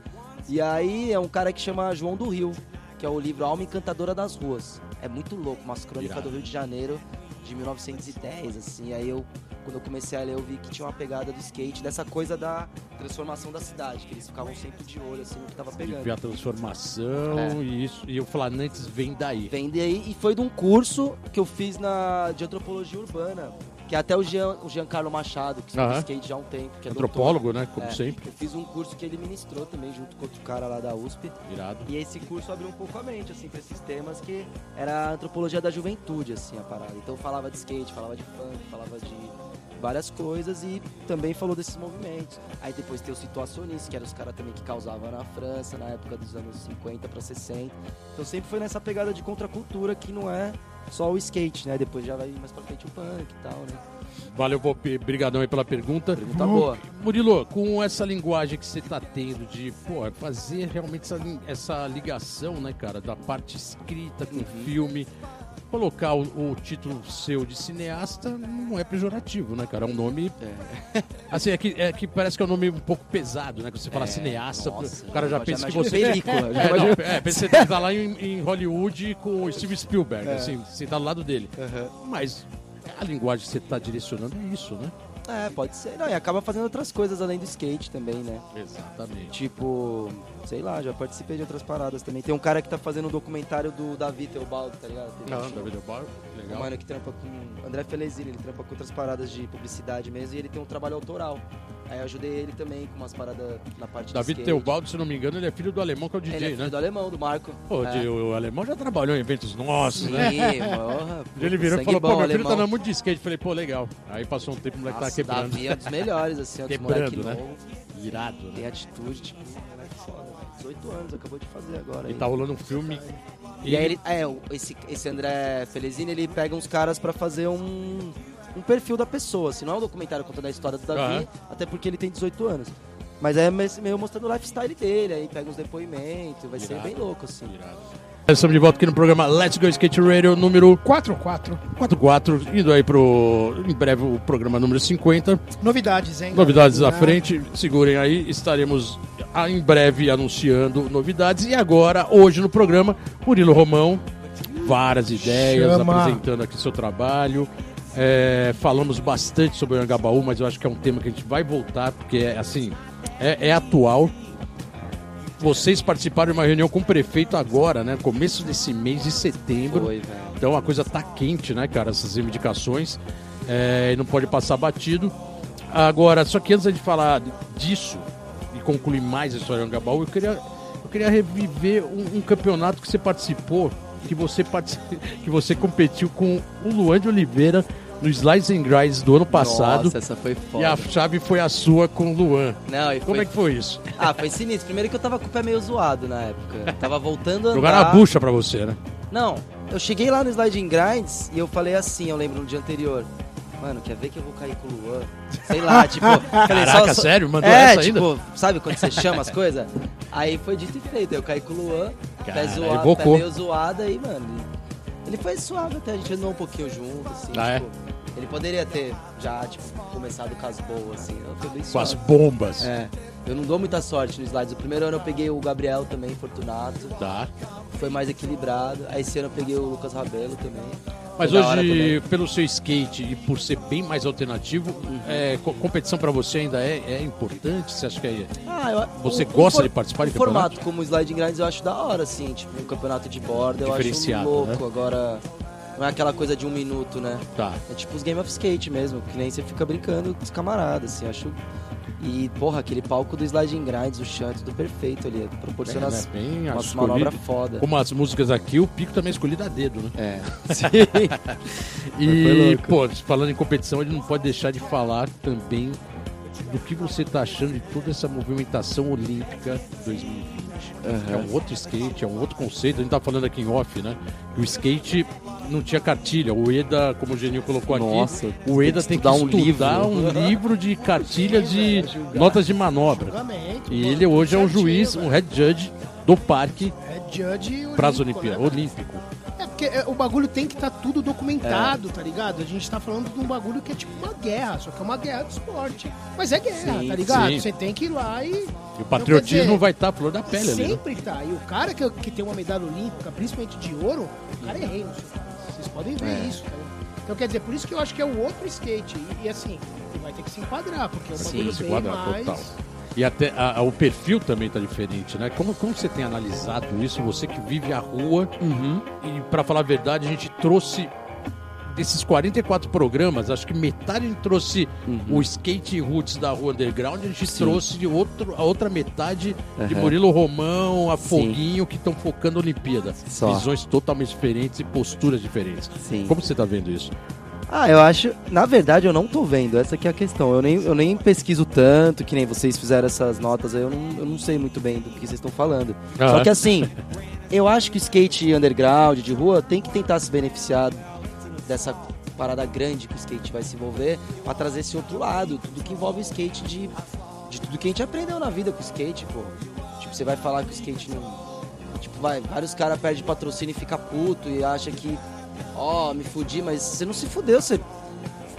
E aí é um cara que chama João do Rio, que é o livro Alma Encantadora das Ruas. É muito louco, umas crônicas Irado. do Rio de Janeiro de 1910, assim. Aí eu, quando eu comecei a ler, eu vi que tinha uma pegada do skate, dessa coisa da transformação da cidade, que eles ficavam sempre de olho, assim, no que tava pegando. a transformação É. e isso. E o Flanantes vem daí. Vem daí e foi de um curso que eu fiz na, de antropologia urbana, que é até o, Jean, o Giancarlo Machado, que Aham. skate já há um tempo. Que é Antropólogo, né? Como doutor. É, sempre. Eu fiz um curso que ele ministrou também, junto com outro cara lá da USP. Irado. E esse curso abriu um pouco a mente, assim, pra esses temas que era a antropologia da juventude, assim, a parada. Então falava de skate, falava de funk, falava de várias coisas e também falou desses movimentos. Aí depois tem os situacionistas, que eram os caras também que causavam na França, na época dos anos 50 para 60. Então sempre foi nessa pegada de contracultura que não é só o skate, né? Depois já vai mais pra frente o punk e tal, né? Valeu, Bope. Brigadão aí pela pergunta. Pergunta boa. Murilo, com essa linguagem que você tá tendo de pô, fazer realmente essa, essa ligação, né, cara, da parte escrita com o Uhum. filme, colocar o, o título seu de cineasta não é pejorativo, né, cara? É um nome. Assim, é que, é que parece que é um nome um pouco pesado, né? Quando você fala cineasta, nossa, o cara já já pensa que imagina você. película, já É, não, é, pensa que você tá lá em, em Hollywood com o Steven Spielberg, assim, você tá do lado dele. Mas a linguagem que você tá direcionando é isso, né? É, pode ser. Não, e acaba fazendo outras coisas além do skate também, né? Exatamente. Tipo, sei lá, já participei de outras paradas também. Tem um cara que tá fazendo um documentário do Davi Teobaldo, tá ligado? Tem um David Obar, um legal. mano que trampa com. André Felezini, ele trampa com outras paradas de publicidade mesmo e ele tem um trabalho autoral. Aí eu ajudei ele também com umas paradas na parte David. Teobaldo, se não me engano, ele é filho do alemão, que é o DJ, Ele é filho né? do alemão, do Marco. Pô, é. de- o alemão já trabalhou em eventos nossos, Sim, né? porra, ele virou e falou, bom, pô, meu filho alemão. tá andando muito de skate. Falei, pô, legal. Aí passou um tempo, o moleque Nossa, quebrando. Davi é um dos melhores, assim, é um dos Quebrando, né? novo. Irado, Tem né? atitude, tipo, moleque foda. 18 anos, acabou de fazer agora. E aí. tá rolando um filme. E aí ele, é, o- esse, esse André Felezini, ele pega uns caras pra fazer um, um perfil da pessoa, assim, não é um documentário contando a história do Davi, Aham. até porque ele tem 18 anos. Mas é meio mostrando o lifestyle dele, aí pega uns depoimentos, vai ser Irado. bem louco, assim. Estamos de volta aqui no programa Let's Go Skate Radio número 4 4 44, indo aí pro, em breve, o programa número 50. Novidades, hein? Novidades à frente, segurem aí, estaremos ah, em breve anunciando novidades. E agora, hoje no programa, Murilo Romão, várias ideias, Chama. apresentando aqui seu trabalho. É, falamos bastante sobre o Angabaú, mas eu acho que é um tema que a gente vai voltar, porque é assim, é, é atual. Vocês participaram de uma reunião com o prefeito agora, né? Começo desse mês de setembro. Foi. Então a coisa tá quente, né, cara? Essas reivindicações. É, e não pode passar batido. Agora, só que antes de falar disso e concluir mais a história do Angabaú, eu queria, eu queria reviver um, um campeonato que você participou, que você, que você competiu com o Luan de Oliveira no Slides and Grinds do ano passado. Nossa, essa foi e foda. a chave foi a sua com o Luan. Não, e Como foi... é que foi isso? Ah, foi sinistro. Primeiro que eu tava com o pé meio zoado na época. Eu Tava voltando a andar. Jogaram a bucha pra você, né? Não, eu cheguei lá no Sliding Grinds e eu falei assim, eu lembro no dia anterior. Mano, quer ver que eu vou cair com o Luan? Sei lá, tipo... falei, Caraca, sério? Mandou é, essa ainda? tipo, sabe quando você chama as coisas? Aí foi dito e feito, eu caí com o Luan, pé Cara, zoado, pé meio zoado aí, mano. Ele foi suave até, a gente andou um pouquinho junto, assim, Ah, é? tipo... Ele poderia ter já, tipo, começado com as boas, assim, eu fui bem Com as bombas. É, eu não dou muita sorte nos slides. O primeiro ano eu peguei o Gabriel também, Fortunato, Tá. foi mais equilibrado. Aí esse ano eu peguei o Lucas Rabelo também. Mas hoje, pelo seu skate e por ser bem mais alternativo, é, co- competição pra você ainda é, é importante? Você acha que é... Ah, eu- Você o- o gosta for- de participar de o campeonato? formato como o Sliding Grinds eu acho da hora, assim. Tipo, um campeonato de borda eu acho louco. né? Agora, não é aquela coisa de um minuto, né? Tá. É tipo os Game of Skate mesmo, que nem você fica brincando com os camaradas, assim, acho... E, porra, aquele palco do Sliding Grinds, o chão é tudo perfeito ali, proporciona É, né? Bem escolhido. manobras foda. Como as músicas aqui, o pico também é escolhido a dedo, né? É, sim. E, pô, falando em competição, ele não pode deixar de falar também do que você tá achando de toda essa movimentação olímpica 2020. É um outro skate, é um outro conceito. A gente tá falando aqui em off, né? Que o skate não tinha cartilha. O Eda, como o Geninho colocou Nossa, aqui, o Eda tem que estudar um estudar livro. um livro de cartilhas de notas de manobra. E ele hoje é um juiz, um head judge do parque É para as olímpico, Olimpíadas. né? Olímpico. É porque é, o bagulho tem que estar tudo documentado, tá ligado? A gente tá falando de um bagulho que é tipo uma guerra, só que é uma guerra de esporte. Mas é guerra, Sim, tá ligado? sim. Você tem que ir lá e. E o patriotismo dizer, vai estar à flor da pele ali, né? Sempre tá. E o cara que, que tem uma medalha olímpica, principalmente de ouro, o cara é rei país. Vocês podem ver É. isso, tá ligado? Então quer dizer, por isso que eu acho que é o outro skate. E, e assim, ele vai ter que se enquadrar, porque é um Sim, bagulho se bem mais. total. E até a- a- o perfil também tá diferente, né? Como, como você tem analisado isso? Você que vive a rua Uhum. e, para falar a verdade, a gente trouxe desses 44 programas, acho que metade a gente trouxe o skate roots da rua underground, a gente Uhum. Sim. trouxe de outro, a outra metade de Aham. Murilo Romão, a Sim. Foguinho, que estão focando a Olimpíada. Só. Visões totalmente diferentes e posturas diferentes. Sim. Como você tá vendo isso? Ah, eu acho. Na verdade, eu não tô vendo. Essa que é a questão. Eu nem, eu nem pesquiso tanto, que nem vocês fizeram essas notas. aí, Eu não, eu não sei muito bem do que vocês estão falando. Só Aham. que assim, eu acho que o skate underground de rua tem que tentar se beneficiar dessa parada grande que o skate vai se envolver pra trazer esse outro lado, tudo que envolve o skate de, de tudo que a gente aprendeu na vida com o skate, pô. Tipo, você vai falar que o skate não. Tipo, vai, vários caras perdem patrocínio e fica puto e acha que, ó, me fudi, mas você não se fudeu, você,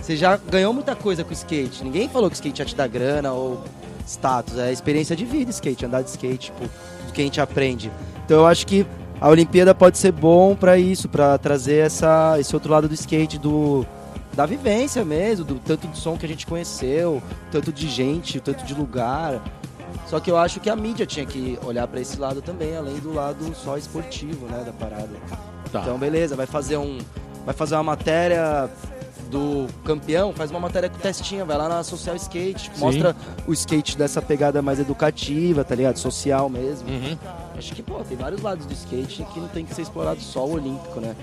você já ganhou muita coisa com o skate. Ninguém falou que o skate ia te dar grana ou status, é experiência de vida skate, andar de skate, tipo, tudo que a gente aprende. Então eu acho que a Olimpíada pode ser bom pra isso, pra trazer essa, esse outro lado do skate, do da vivência mesmo, do tanto de som que a gente conheceu, tanto de gente, tanto de lugar. Só que eu acho que a mídia tinha que olhar pra esse lado também, além do lado só esportivo, né, da parada. Tá. Então, beleza, vai fazer um vai fazer uma matéria do campeão, faz uma matéria com testinha, vai lá na Social Skate, tipo, Sim. mostra o skate dessa pegada mais educativa, tá ligado? Social mesmo. Uhum. Acho que, pô, tem vários lados do skate que não tem que ser explorado só o olímpico, né?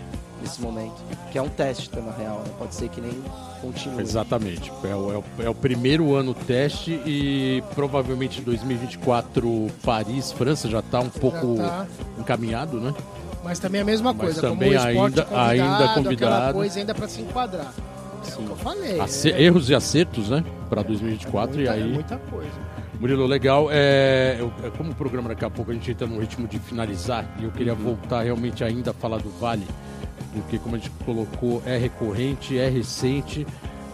Nesse momento. Que é um teste, tá, na real, né? Pode ser que nem continue. Exatamente. É o, é o- é o primeiro ano teste e provavelmente 2024 Paris, França já está um pouco tá. encaminhado, né? Mas também é a mesma Mas coisa, também como o esporte ainda- convidado, ainda convidado. coisa ainda pra se enquadrar. É o que eu falei. Ace- é, Erros e acertos, né? Para 2024 muita, e aí é muita coisa. Murilo, legal. É, eu- é, como o programa daqui a pouco a gente entra no ritmo de finalizar, e eu queria voltar realmente ainda a falar do Vale, porque como a gente colocou, é recorrente, é recente,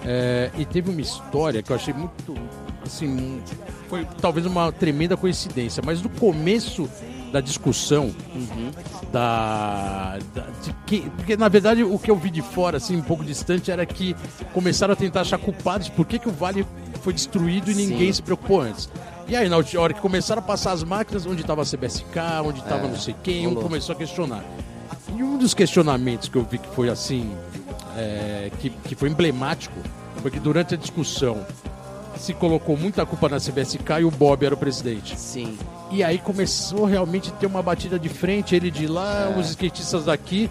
é, e teve uma história que eu achei muito, assim, foi talvez uma tremenda coincidência, mas no começo da discussão da, da- de que, porque na verdade o que eu vi de fora assim um pouco distante era que começaram a tentar achar culpados por que, que o Vale foi destruído e ninguém Sim. se preocupou antes. E aí na hora que começaram a passar as máquinas, onde estava a CBSK, onde estava É, não sei quem, um começou a questionar. E um dos questionamentos que eu vi que foi assim, é, que, que foi emblemático, foi que durante a discussão se colocou muita culpa na CBSK e o Bob era o presidente. Sim. E aí começou realmente a ter uma batida de frente, ele de lá, É. os skatistas daqui.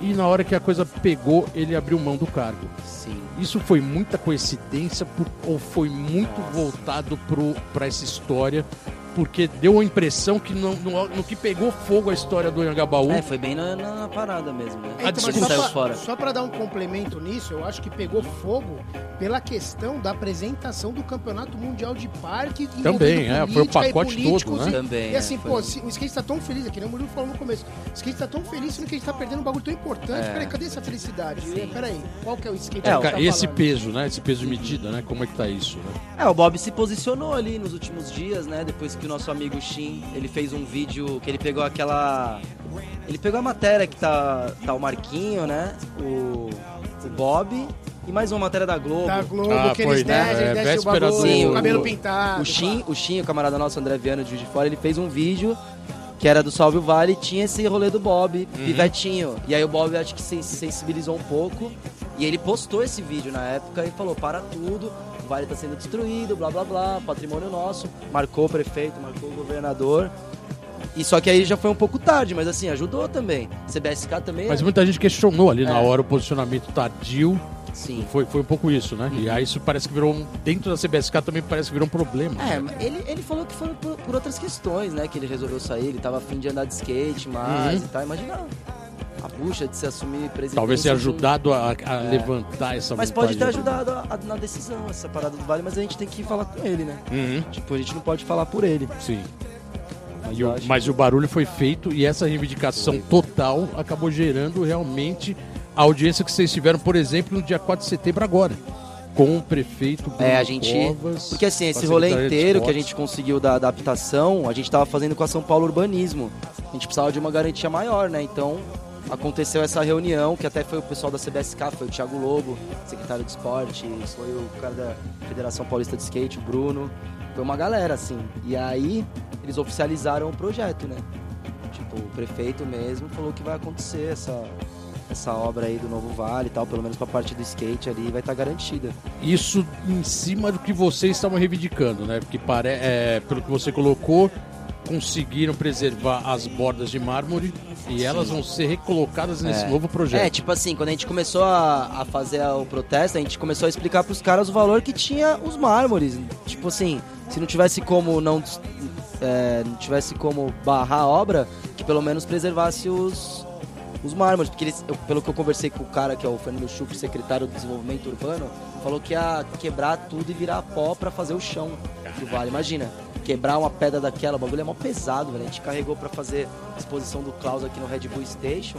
E na hora que a coisa pegou, ele abriu mão do cargo. Sim. Isso foi muita coincidência por- ou foi muito voltado para essa história? Porque deu a impressão que no, no- no que pegou fogo a história do Anhangabaú, É, foi bem na, na parada mesmo, né? A Então, discussão só, saiu pra, fora. só pra dar um complemento nisso, eu acho que pegou fogo pela questão da apresentação do Campeonato Mundial de Parque. Também, é, foi o pacote todo, né? E, Também, e assim, é, foi- pô, se, o skate tá tão feliz aqui, né? O Murilo falou no começo. O skate tá tão feliz, sendo que a gente tá perdendo um bagulho tão importante. É. Peraí, cadê essa felicidade? Sim. Peraí, qual que é o skate É, que tá esse falando? peso, né? Esse peso de medida, né? Como é que tá isso, né? É, o Bob se posicionou ali nos últimos dias, né? Depois que o nosso amigo Shin, ele fez um vídeo que ele pegou aquela... Ele pegou a matéria que tá, tá o Marquinho, né? O, o Bob e mais uma matéria da Globo. Da Globo, Ah, que eles né? descem, É, descem o bagulho, do- com o cabelo pintado. O Shin, o Shin, o camarada nosso, André Viana, de Juiz de Fora, ele fez um vídeo que era do Salve o Vale e tinha esse rolê do Bob, pivetinho. E aí o Bob acho que se sensibilizou um pouco e ele postou esse vídeo na época e falou, para tudo, o Vale tá sendo destruído, blá blá blá, patrimônio nosso. Marcou o prefeito, marcou o governador. E só que aí já foi um pouco tarde, mas assim, ajudou também. CBSK também. Mas é- muita gente questionou ali na É. hora o posicionamento tardio. Sim. Foi, foi um pouco isso, né? E aí isso parece que virou um. Dentro da CBSK também parece que virou um problema. É, né? mas ele, ele falou que foi por, por outras questões, né? Que ele resolveu sair, ele tava afim de andar de skate mais Uhum. e tal. Imagina a bucha de se assumir presidente. Talvez tenha ajudado a, a levantar essa Mas pode ter ajudado a- a- na decisão, essa parada do Vale, mas a gente tem que falar com ele, né? Uhum, Tipo, a gente não pode falar por ele. sim. Mas o- acho mas que- o barulho foi feito e essa reivindicação total acabou gerando realmente a audiência que vocês tiveram, por exemplo, no dia 4 de setembro agora. Com o prefeito Bruno É, a gente. Covas, Porque assim, esse rolê inteiro que a gente conseguiu da adaptação, a gente tava fazendo com a São Paulo Urbanismo. A gente precisava de uma garantia maior, né? Então aconteceu essa reunião, que até foi o pessoal da CBSK, foi o Thiago Lobo, secretário de esporte, foi o cara da Federação Paulista de Skate, o Bruno. Foi uma galera, assim. E aí eles oficializaram o projeto, né? Tipo, o prefeito mesmo falou que vai acontecer essa. Essa obra aí do Novo Vale e tal, pelo menos pra parte do skate ali, vai estar garantida. Isso em cima do que vocês estavam reivindicando, né? Porque pare... é, pelo que você colocou, conseguiram preservar as bordas de mármore e elas vão ser recolocadas nesse É. novo projeto. É, tipo assim, quando a gente começou a, a fazer a- o protesto, a gente começou a explicar pros caras o valor que tinha os mármores. Tipo assim, se não tivesse como não, é, não tivesse como barrar a obra, que pelo menos preservasse os, os mármores. Porque eles, eu- pelo que eu conversei com o cara, que é o Fernando Schuch, secretário do Desenvolvimento Urbano, falou que ia quebrar tudo e virar pó pra fazer o chão do vale. Imagina, quebrar uma pedra daquela, o bagulho é mó pesado, velho. A gente carregou pra fazer a exposição do Klaus aqui no Red Bull Station.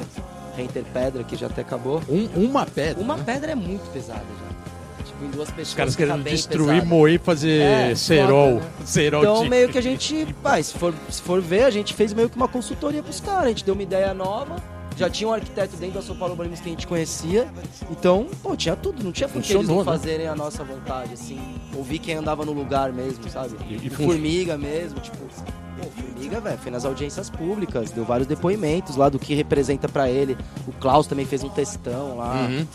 Reinter Pedra, que já até acabou. Um- uma pedra. Uma né? pedra é muito pesada já. Tipo, em duas pessoas. Os caras querendo destruir, pesado. moer e fazer É, cerol. foda, cerol Então, de- meio que a gente, pai, se for, se for ver, a gente fez meio que uma consultoria pros caras. A gente deu uma ideia nova. Já tinha um arquiteto dentro da São Paulo Urbanismo que a gente conhecia. Então, pô, tinha tudo. Não tinha por que eles não né? fazerem a nossa vontade, assim. Ouvir quem andava no lugar mesmo, sabe? E- e Formiga mesmo, tipo... Pô, Formiga, velho, foi nas audiências públicas. Deu vários depoimentos lá do que representa pra ele. O Klaus também fez um textão lá. Uhum.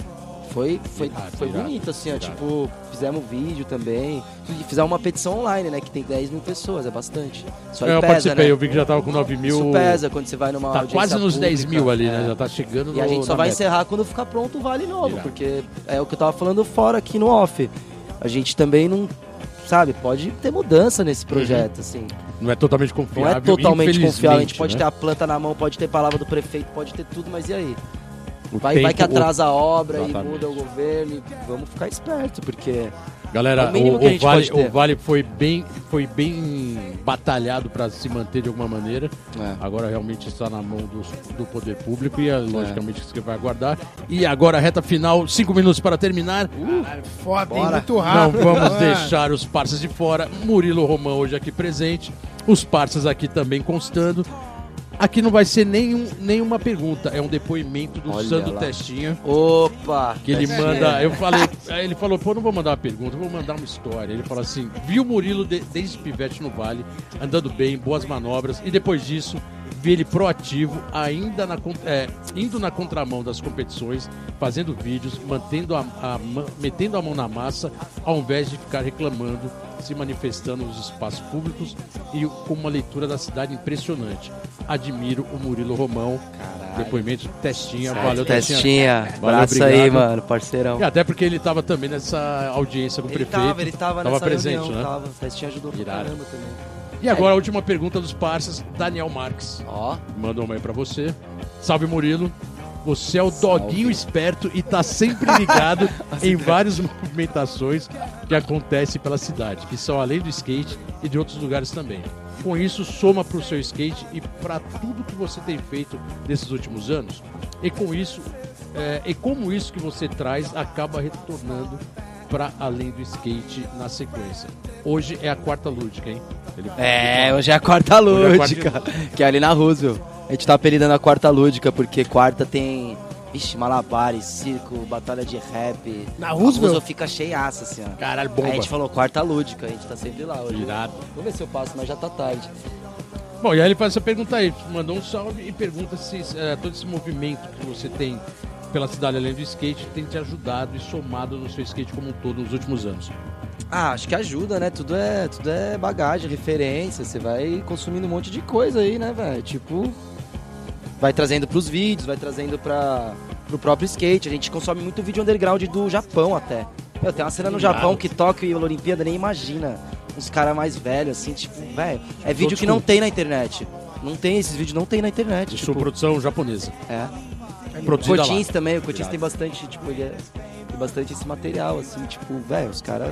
Foi, foi, Irado, foi irado, bonito, assim, ó, irado. tipo, fizemos vídeo também. Fizemos uma petição online, né? Que tem 10 mil pessoas, é bastante. Aí É, eu pesa, participei, né? eu vi que já tava com 9 mil. Isso pesa quando você vai numa Tá quase nos 10 pública. mil ali, É. né? Já tá chegando E a no- gente só vai meta. encerrar quando ficar pronto o Vale Novo, porque é o que eu tava falando fora aqui no off. A gente também não, sabe, pode ter mudança nesse projeto, assim. Não é totalmente Não confiável. é totalmente confiável. A gente pode né? ter a planta na mão, pode ter palavra do prefeito, pode ter tudo, mas e aí? O Vai, vai tempo- que atrasa a obra Exatamente. e muda o governo. E vamos ficar esperto, porque Galera, É o o, o vale, o Vale foi bem, foi bem batalhado para se manter de alguma maneira. É. Agora realmente está na mão dos- do, poder público e é, logicamente que você vai aguardar. E agora a reta final, cinco minutos para terminar. Foda, hein? Muito Não rápido. vamos mano. deixar os parceiros de fora. Murilo Romão hoje aqui presente. Os parceiros aqui também constando. Aqui não vai ser nenhum, nenhuma pergunta, é um depoimento do Olha Sandro lá. Testinha. Opa! Que ele Testinha. manda. Eu falei. Ele falou, pô, não vou mandar uma pergunta, vou mandar uma história. Ele fala assim: viu o Murilo de- desde pivete no Vale, andando bem, boas manobras, e depois disso, vi ele proativo, ainda na, é, indo na contramão das competições, fazendo vídeos, mantendo a, a metendo a mão na massa, ao invés de ficar reclamando, se manifestando nos espaços públicos e com uma leitura da cidade impressionante. Admiro o Murilo Romão. Depoimento testinha, valeu Testinha, Valeu, abraço aí, mano, parceirão. e até porque ele tava também nessa audiência com o Ele prefeito. tava, ele tava, Tava nessa presente, reunião, né? tava. Testinha ajudou pra caramba também. E agora a última pergunta dos parceiros, Daniel Marques. Ó, Mandou uma aí pra você. Salve Murilo. Você é o doguinho esperto e tá sempre ligado em várias movimentações que acontecem pela cidade, que são além do skate e de outros lugares também. Com isso, soma pro seu skate e para tudo que você tem feito nesses últimos anos. E com isso, é, e como isso que você traz acaba retornando para além do skate na sequência. Hoje é a quarta lúdica, hein? Ele É, hoje é a quarta Hoje é a lúdica, quarta que é ali na Roosevelt. A gente tá apelidando a quarta lúdica porque quarta tem, vixe, malabares, circo, batalha de rap. Na A Roosevelt? fica cheiaça, assim, ó. Caralho, Aí bomba. a gente falou quarta lúdica, a gente tá sempre lá hoje. Irado. Vamos ver se eu passo, mas já tá tarde. Bom, e aí ele faz essa pergunta aí, mandou um salve e pergunta se é, todo esse movimento que você tem pela cidade além do skate tem te ajudado e somado no seu skate como um todo nos últimos anos. Ah, acho que ajuda, né? Tudo é, tudo é bagagem, referência. Você vai consumindo um monte de coisa aí, né, velho? Tipo, vai trazendo pros vídeos, vai trazendo pra, pro próprio skate. A gente consome muito vídeo underground do Japão até. Meu, tem uma cena no. Japão que Tóquio e a Olimpíada nem imagina. Uns caras mais velhos, assim, tipo, velho. É vídeo Old que não school. tem na internet. Não tem, esses vídeos não tem na internet. De tipo, sua produção japonesa. é. Produzida lá. Cotins também, o Cotins tem bastante, tipo, ele é, tem bastante esse material, assim, tipo, velho, os caras.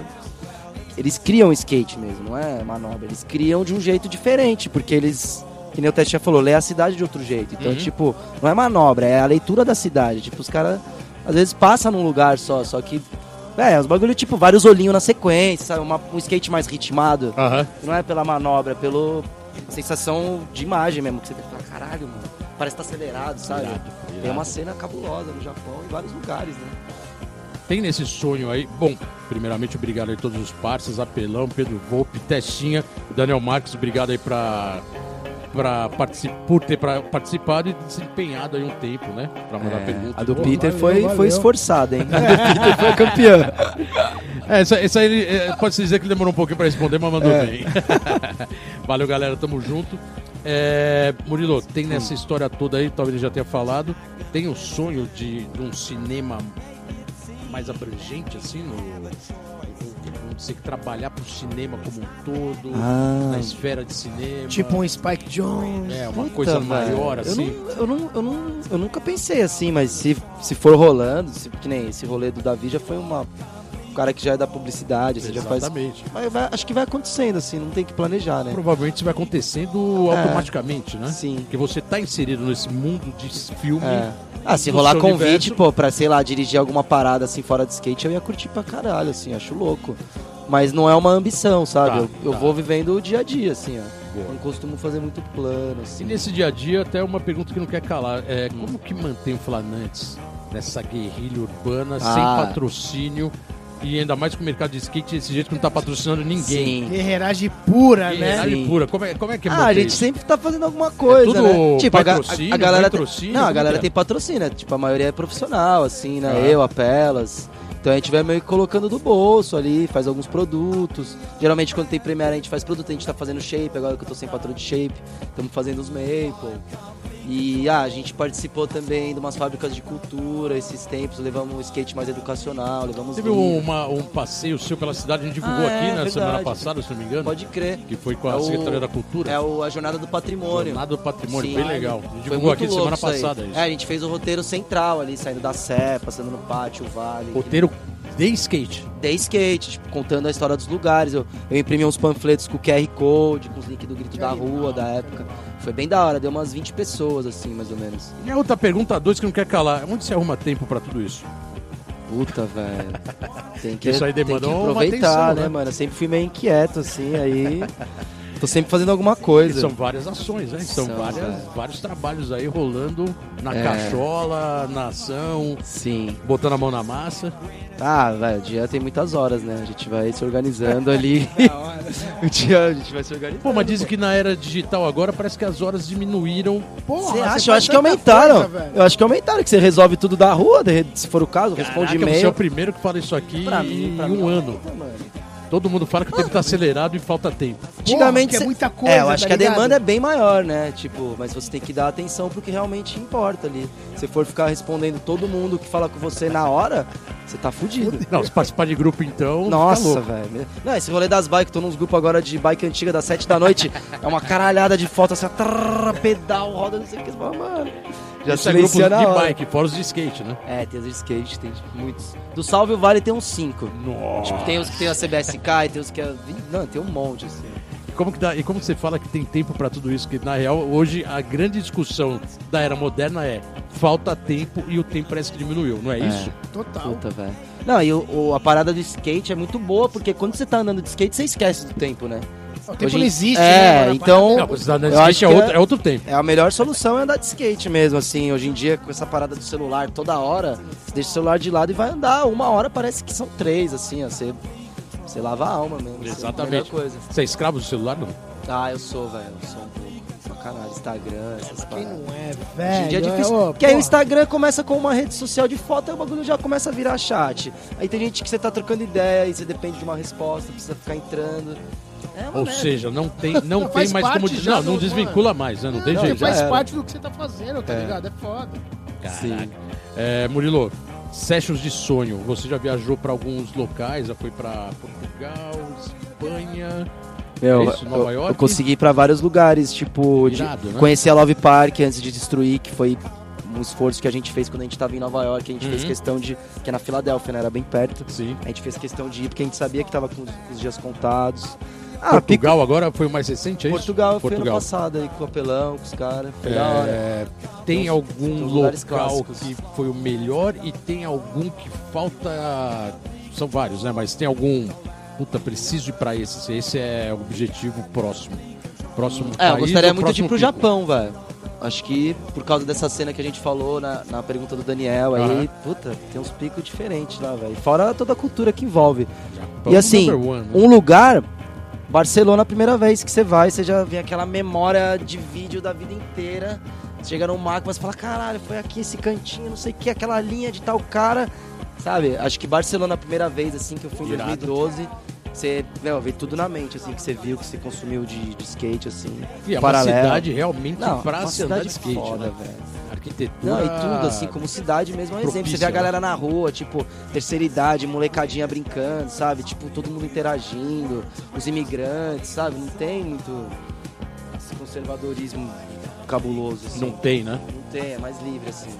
Eles criam skate mesmo, não é manobra. Eles criam de um jeito diferente, porque eles. Que nem o Teste já falou, lê a cidade de outro jeito. Então, Uhum. tipo, não é manobra, é a leitura da cidade. Tipo, os caras às vezes passam num lugar só, só que. É, os bagulho, tipo, vários olhinhos na sequência, sabe? Uma- um skate mais ritmado. Aham. Não é pela manobra, é pelo sensação de imagem mesmo. Que você fala, caralho, mano, parece que tá acelerado, sabe? Irado, Tem uma cena cabulosa no Japão, em vários lugares, né? Tem nesse sonho aí. Bom, primeiramente, obrigado aí a todos os parceiros, Apelão, Pedro Volpe, Testinha, Daniel Marques, obrigado aí pra, pra partici- por ter pra- participado e desempenhado aí um tempo, né? Pra mandar pergunta. A do Pô, Peter valeu, foi, valeu. foi esforçada, hein? A do Peter foi campeã. É, essa, essa aí, é, pode-se dizer que ele demorou um pouquinho pra responder, mas mandou É. bem. Valeu, galera, tamo junto. É, Murilo, tem nessa história toda aí, talvez ele já tenha falado, tem o sonho de, de um cinema mais abrangente, assim, no, você trabalhar pro cinema como um todo, Ah. na esfera de cinema. Tipo um Spike Jones. É, uma Puta, coisa velho. maior, Eu assim. não, eu, não, eu, não, eu nunca pensei assim, mas se, se for rolando, se, que nem esse rolê do Davi já foi uma, um cara que já é da publicidade, assim, já faz. Exatamente. Mas vai- acho que vai acontecendo, assim, não tem que planejar, né? Provavelmente isso vai acontecendo É. automaticamente, né? Sim. Porque você tá inserido nesse mundo de filme. É. Ah, se rolar convite, universo. pô, pra, sei lá, dirigir alguma parada assim fora de skate, eu ia curtir pra caralho, assim, acho louco. Mas não é uma ambição, sabe? Tá, eu eu tá. vou vivendo o dia a dia, assim, ó. Boa. Não costumo fazer muito plano, E assim. nesse dia a dia, até uma pergunta que não quer calar. É, como que mantém o Flanantes nessa guerrilha urbana, sem Ah. patrocínio e ainda mais com o mercado de skate desse jeito que não tá patrocinando ninguém? Sim. Guerreiragem pura, né? Guerrilhagem Sim. pura. Como é, como é que é Ah, a gente isso? sempre tá fazendo alguma coisa, tudo né? Tipo, a, ga- patrocínio, a galera tem, patrocínio, Não, a como galera é? tem patrocínio, tipo, a maioria é profissional, assim, né? Ah. Eu, a Pelas. Então a gente vai meio que colocando do bolso ali, faz alguns produtos. Geralmente quando tem Premiere a gente faz produto, a gente tá fazendo shape, agora que eu tô sem patrão de shape, estamos fazendo os maple. E ah, a gente participou também de umas fábricas de cultura esses tempos, levamos um skate mais educacional, levamos Teve uma- um passeio seu pela cidade, a gente divulgou Ah, é, aqui na verdade. semana passada, se não me engano. Pode crer. Que foi com a É o- Secretaria da Cultura. É o, a Jornada do Patrimônio. Jornada do Patrimônio, Sim. bem legal. A gente Foi divulgou aqui semana passada isso. É, a gente fez o roteiro central ali, saindo da Sé, passando no pátio, o vale. Roteiro de skate. de skate, tipo, contando a história dos lugares. Eu, eu imprimi uns panfletos com QR Code, com os links do Grito da Rua da época. Foi bem da hora, deu umas 20 pessoas, assim, mais ou menos. E a outra pergunta, dois que não quer calar. Onde você arruma tempo pra tudo isso? Puta, velho. Tem que, Isso aí tem que uma aproveitar, atenção, né, né? mano? Eu sempre fui meio inquieto, assim, aí. Tô sempre fazendo alguma E coisa. são várias ações, né? São, São, várias, vários trabalhos aí rolando na É. cachola, na ação, Sim. botando a mão na massa. Ah, velho, o dia tem muitas horas, né? A gente vai se organizando ali. o dia a gente vai se organizando. Pô, mas dizem que na era digital agora parece que as horas diminuíram. Porra, Você acha? Eu acho que aumentaram. coisa, eu acho que aumentaram, que você resolve tudo da rua, se for o caso, responde Caraca, você é o e-mail. primeiro que fala isso aqui Pra em mim, pra um mim, ano. aumenta. Todo mundo fala que o tempo tá acelerado e falta tempo. Antigamente porque é muita coisa, É, eu acho tá que a ligado? demanda é bem maior, né? Tipo, mas você tem que dar atenção pro que realmente importa ali. Se for ficar respondendo todo mundo que fala com você na hora, você tá fudido. Não, se participar de grupo então. Nossa, velho. Não, esse rolê das bikes, tô nos grupos agora de bike antiga das 7 da noite. é uma caralhada de foto assim, trrr, pedal, roda, não sei o que. Você fala, mano. Já Isso é grupo silencia na de bike, fora os de skate, né? É, tem os de skate, tem muitos. Do Salve o Vale tem uns 5. Nossa. Tipo, tem os que tem a CBSK e tem os que é. Não, tem um monte, assim. Como que dá, e como você fala que tem tempo pra tudo isso? Que na real, hoje a grande discussão da era moderna é falta tempo e o tempo parece que diminuiu, não é, isso? Total. Puta, velho. Não, e o, o- a parada do skate é muito boa, porque quando você tá andando de skate, você esquece do tempo, né? O tempo Hoje- não existe, É, né, então- Não, você andando de Eu skate acho é outro, é- é outro tempo. É a melhor solução é andar de skate mesmo, assim. Hoje em dia, com essa parada do celular toda hora, você deixa o celular de lado e vai andar. Uma hora parece que são três, assim, ó. Você, você lava a alma mesmo. assim, Exatamente. a melhor coisa. Você é escravo do celular, não? Ah, eu sou, velho. Eu sou um pouco. Caralho, Instagram, essas Quem paradas. não é, Hoje velho? em dia é difícil. Ô, Porque aí o porra. Instagram começa com uma rede social de foto e o bagulho já começa a virar chat. Aí tem gente que você tá trocando ideia e você depende de uma resposta, precisa ficar entrando. É Ou merda. seja, não tem, não Não, tem mais como. já Não, não desvincula mais, né? Não tem Não, jeito. faz era. parte do que você tá fazendo, tá É. ligado? É foda. Sim. É, Murilo, sessions de sonho. Você já viajou pra alguns locais, já foi pra Portugal, Espanha. Meu, É isso, Nova eu, York? eu consegui ir pra vários lugares, tipo, de, Irado, né? conhecer a Love Park antes de destruir, que foi um esforço que a gente fez quando a gente tava em Nova York, a gente fez Uhum. questão de, que é na Filadélfia, né, era bem perto. Sim. A gente fez questão de ir porque a gente sabia que tava com os, com os dias contados. Ah, Portugal agora foi o mais recente, é Pico- isso? Portugal, fui ano Portugal. passado aí com o Apelão, com os caras, foi da hora. É, tem Tem uns- algum tem local clássicos. que foi o melhor e tem algum que falta. São vários, né? Mas tem algum. Puta, preciso ir pra esse. Esse é o objetivo próximo. Próximo É, eu gostaria muito de ir pro pico? Japão, velho. Acho que por causa dessa cena que a gente falou na, na pergunta do Daniel aí, Aham. puta, tem uns picos diferentes lá, velho. Fora toda a cultura que envolve. Japão e assim, one, né? um lugar, Barcelona, a primeira vez que você vai, você já vê aquela memória de vídeo da vida inteira. Você chega num marco, você fala, caralho, foi aqui esse cantinho, não sei o que, aquela linha de tal cara. Sabe? Acho que Barcelona a primeira vez, assim, que eu fui em Irado. 2012, você, meu, veio tudo na mente, assim, que você viu, que você consumiu de, de skate, assim. E é uma paralelo. cidade realmente Não, pra uma andar de cidade skate, foda, né? velho. Arquitetura. Não, e tudo, assim, como cidade mesmo é um exemplo. Você vê a né? galera na rua, tipo, terceira idade, molecadinha brincando, sabe? Tipo, todo mundo interagindo, os imigrantes, sabe? Não tem muito esse conservadorismo cabuloso, assim. Não tem, né? Não tem, é mais livre, assim.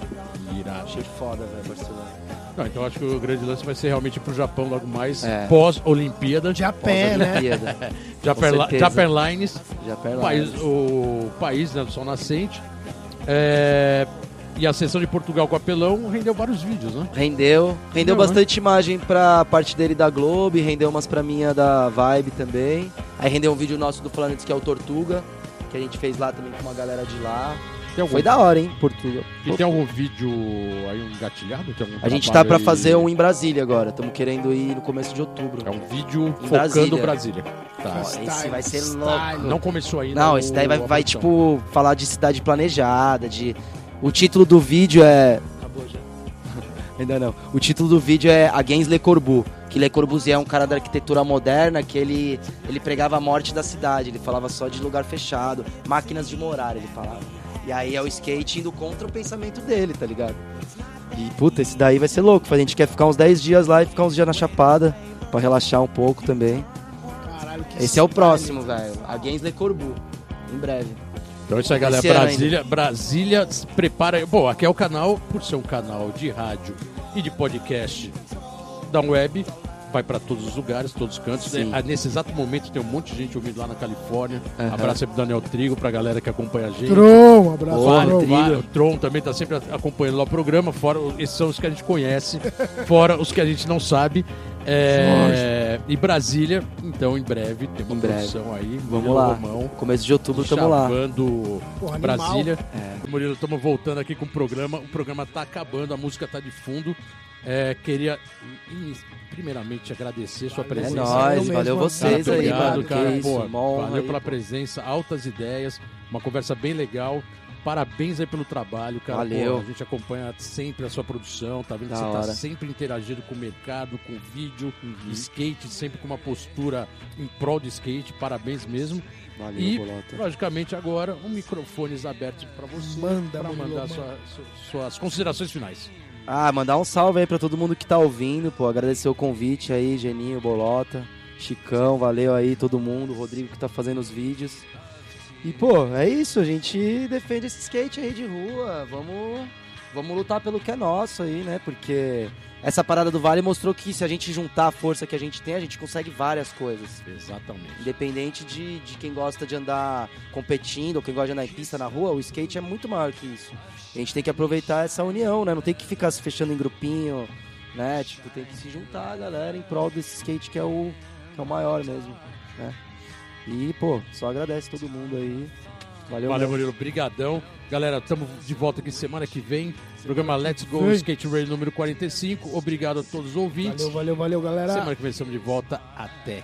Irado. Achei foda, velho, Barcelona. Não, então acho que o grande lance vai ser realmente pro Japão logo mais É. pós-Olimpíada. De a pé, né? Japan. Japan Lines, o pera país, o país né, do sol nascente. É, e a sessão de Portugal com apelão rendeu vários vídeos, né? Rendeu. Rendeu Não, né? bastante imagem pra parte dele da Globo, rendeu umas pra minha da Vibe também. Aí rendeu um vídeo nosso do Planet que é o Tortuga, que a gente fez lá também com uma galera de lá. Tem algum, Foi da hora, hein, Portugal. E tem algum vídeo aí um engatilhado? Tem algum A gente tá aí? fazer um em Brasília agora. Estamos querendo ir no começo de outubro. É um vídeo Em focando Brasília. Brasília. Tá. Ó, esse vai ser Style. louco. Não começou ainda. Não, esse daí vai, vai tipo, falar de cidade planejada, de... O título do vídeo é... Acabou já. Ainda não. O título do vídeo é Against Le Corbusier. Que Le Corbusier é um cara da arquitetura moderna que ele, ele pregava a morte da cidade. Ele falava só de lugar fechado, máquinas de morar, ele falava. E aí é o skate indo contra o pensamento dele, tá ligado? E, puta, esse daí vai ser louco. A gente quer ficar uns 10 dias lá e ficar uns dias na Chapada, pra relaxar um pouco também. Caralho, que Esse é o próximo, velho. Against Le Corbusier. Em breve. Então é isso aí, galera. Esse Brasília, Brasília se prepara. Bom, aqui é o canal, por ser um canal de rádio e de podcast da web vai para todos os lugares, todos os cantos. Sim. É, nesse exato momento tem um monte de gente ouvindo lá na Califórnia. Aham. Abraço aí pro Daniel Trigo, pra galera que acompanha a gente. Tron, um abraço. Boa, Tron. Vale, o Tron também tá sempre acompanhando lá o programa, fora esses são os que a gente conhece, fora os que a gente não sabe. É, e Brasília, então em breve tem uma Em breve. produção aí. Vamos lá. Romão, Começo de outubro, tamo lá. chavando. Brasília. É. Murilo, estamos voltando aqui com o programa. O programa tá acabando, a música tá de fundo. É, queria, primeiramente, agradecer sua Valeu, presença. É nóis, valeu vocês Cara, aí, obrigado, cara. isso, Pô, valeu aí, pela pô. presença, altas ideias, uma conversa bem legal. Parabéns aí pelo trabalho, cara. Valeu. Pô, a gente acompanha sempre a sua produção, tá vendo que Da você tá hora. sempre interagindo com o mercado, com o vídeo, Uhum. skate, sempre com uma postura em prol do skate. Parabéns mesmo. Valeu, E, Bolota. logicamente, agora, um microfones abertos para você, Manda, para Murilo, mandar manda. sua- su- suas considerações finais. Ah, mandar um salve aí pra todo mundo que tá ouvindo, pô. Agradecer o convite aí, Geninho, Bolota, Chicão, valeu aí todo mundo, Rodrigo que tá fazendo os vídeos. E, pô, é isso, a gente defende esse skate aí de rua. Vamos, vamos lutar pelo que é nosso aí, né? Porque essa parada do Vale mostrou que se a gente juntar a força que a gente tem, a gente consegue várias coisas. Exatamente. Independente de, de quem gosta de andar competindo ou quem gosta de andar em pista na rua, o skate é muito maior que isso. A gente tem que aproveitar essa união, né? Não tem que ficar se fechando em grupinho, né? Tipo, tem que se juntar, galera, em prol desse skate que é o, que é o maior mesmo, né? E, pô, só agradece todo mundo aí. Valeu, Valeu. Murilo. Brigadão. Galera, estamos de volta aqui semana que vem. Programa Let's Go Oi. Skate Radio número 45. Obrigado a todos os ouvintes. Valeu, valeu, valeu, galera. Semana que vem estamos de volta. Até.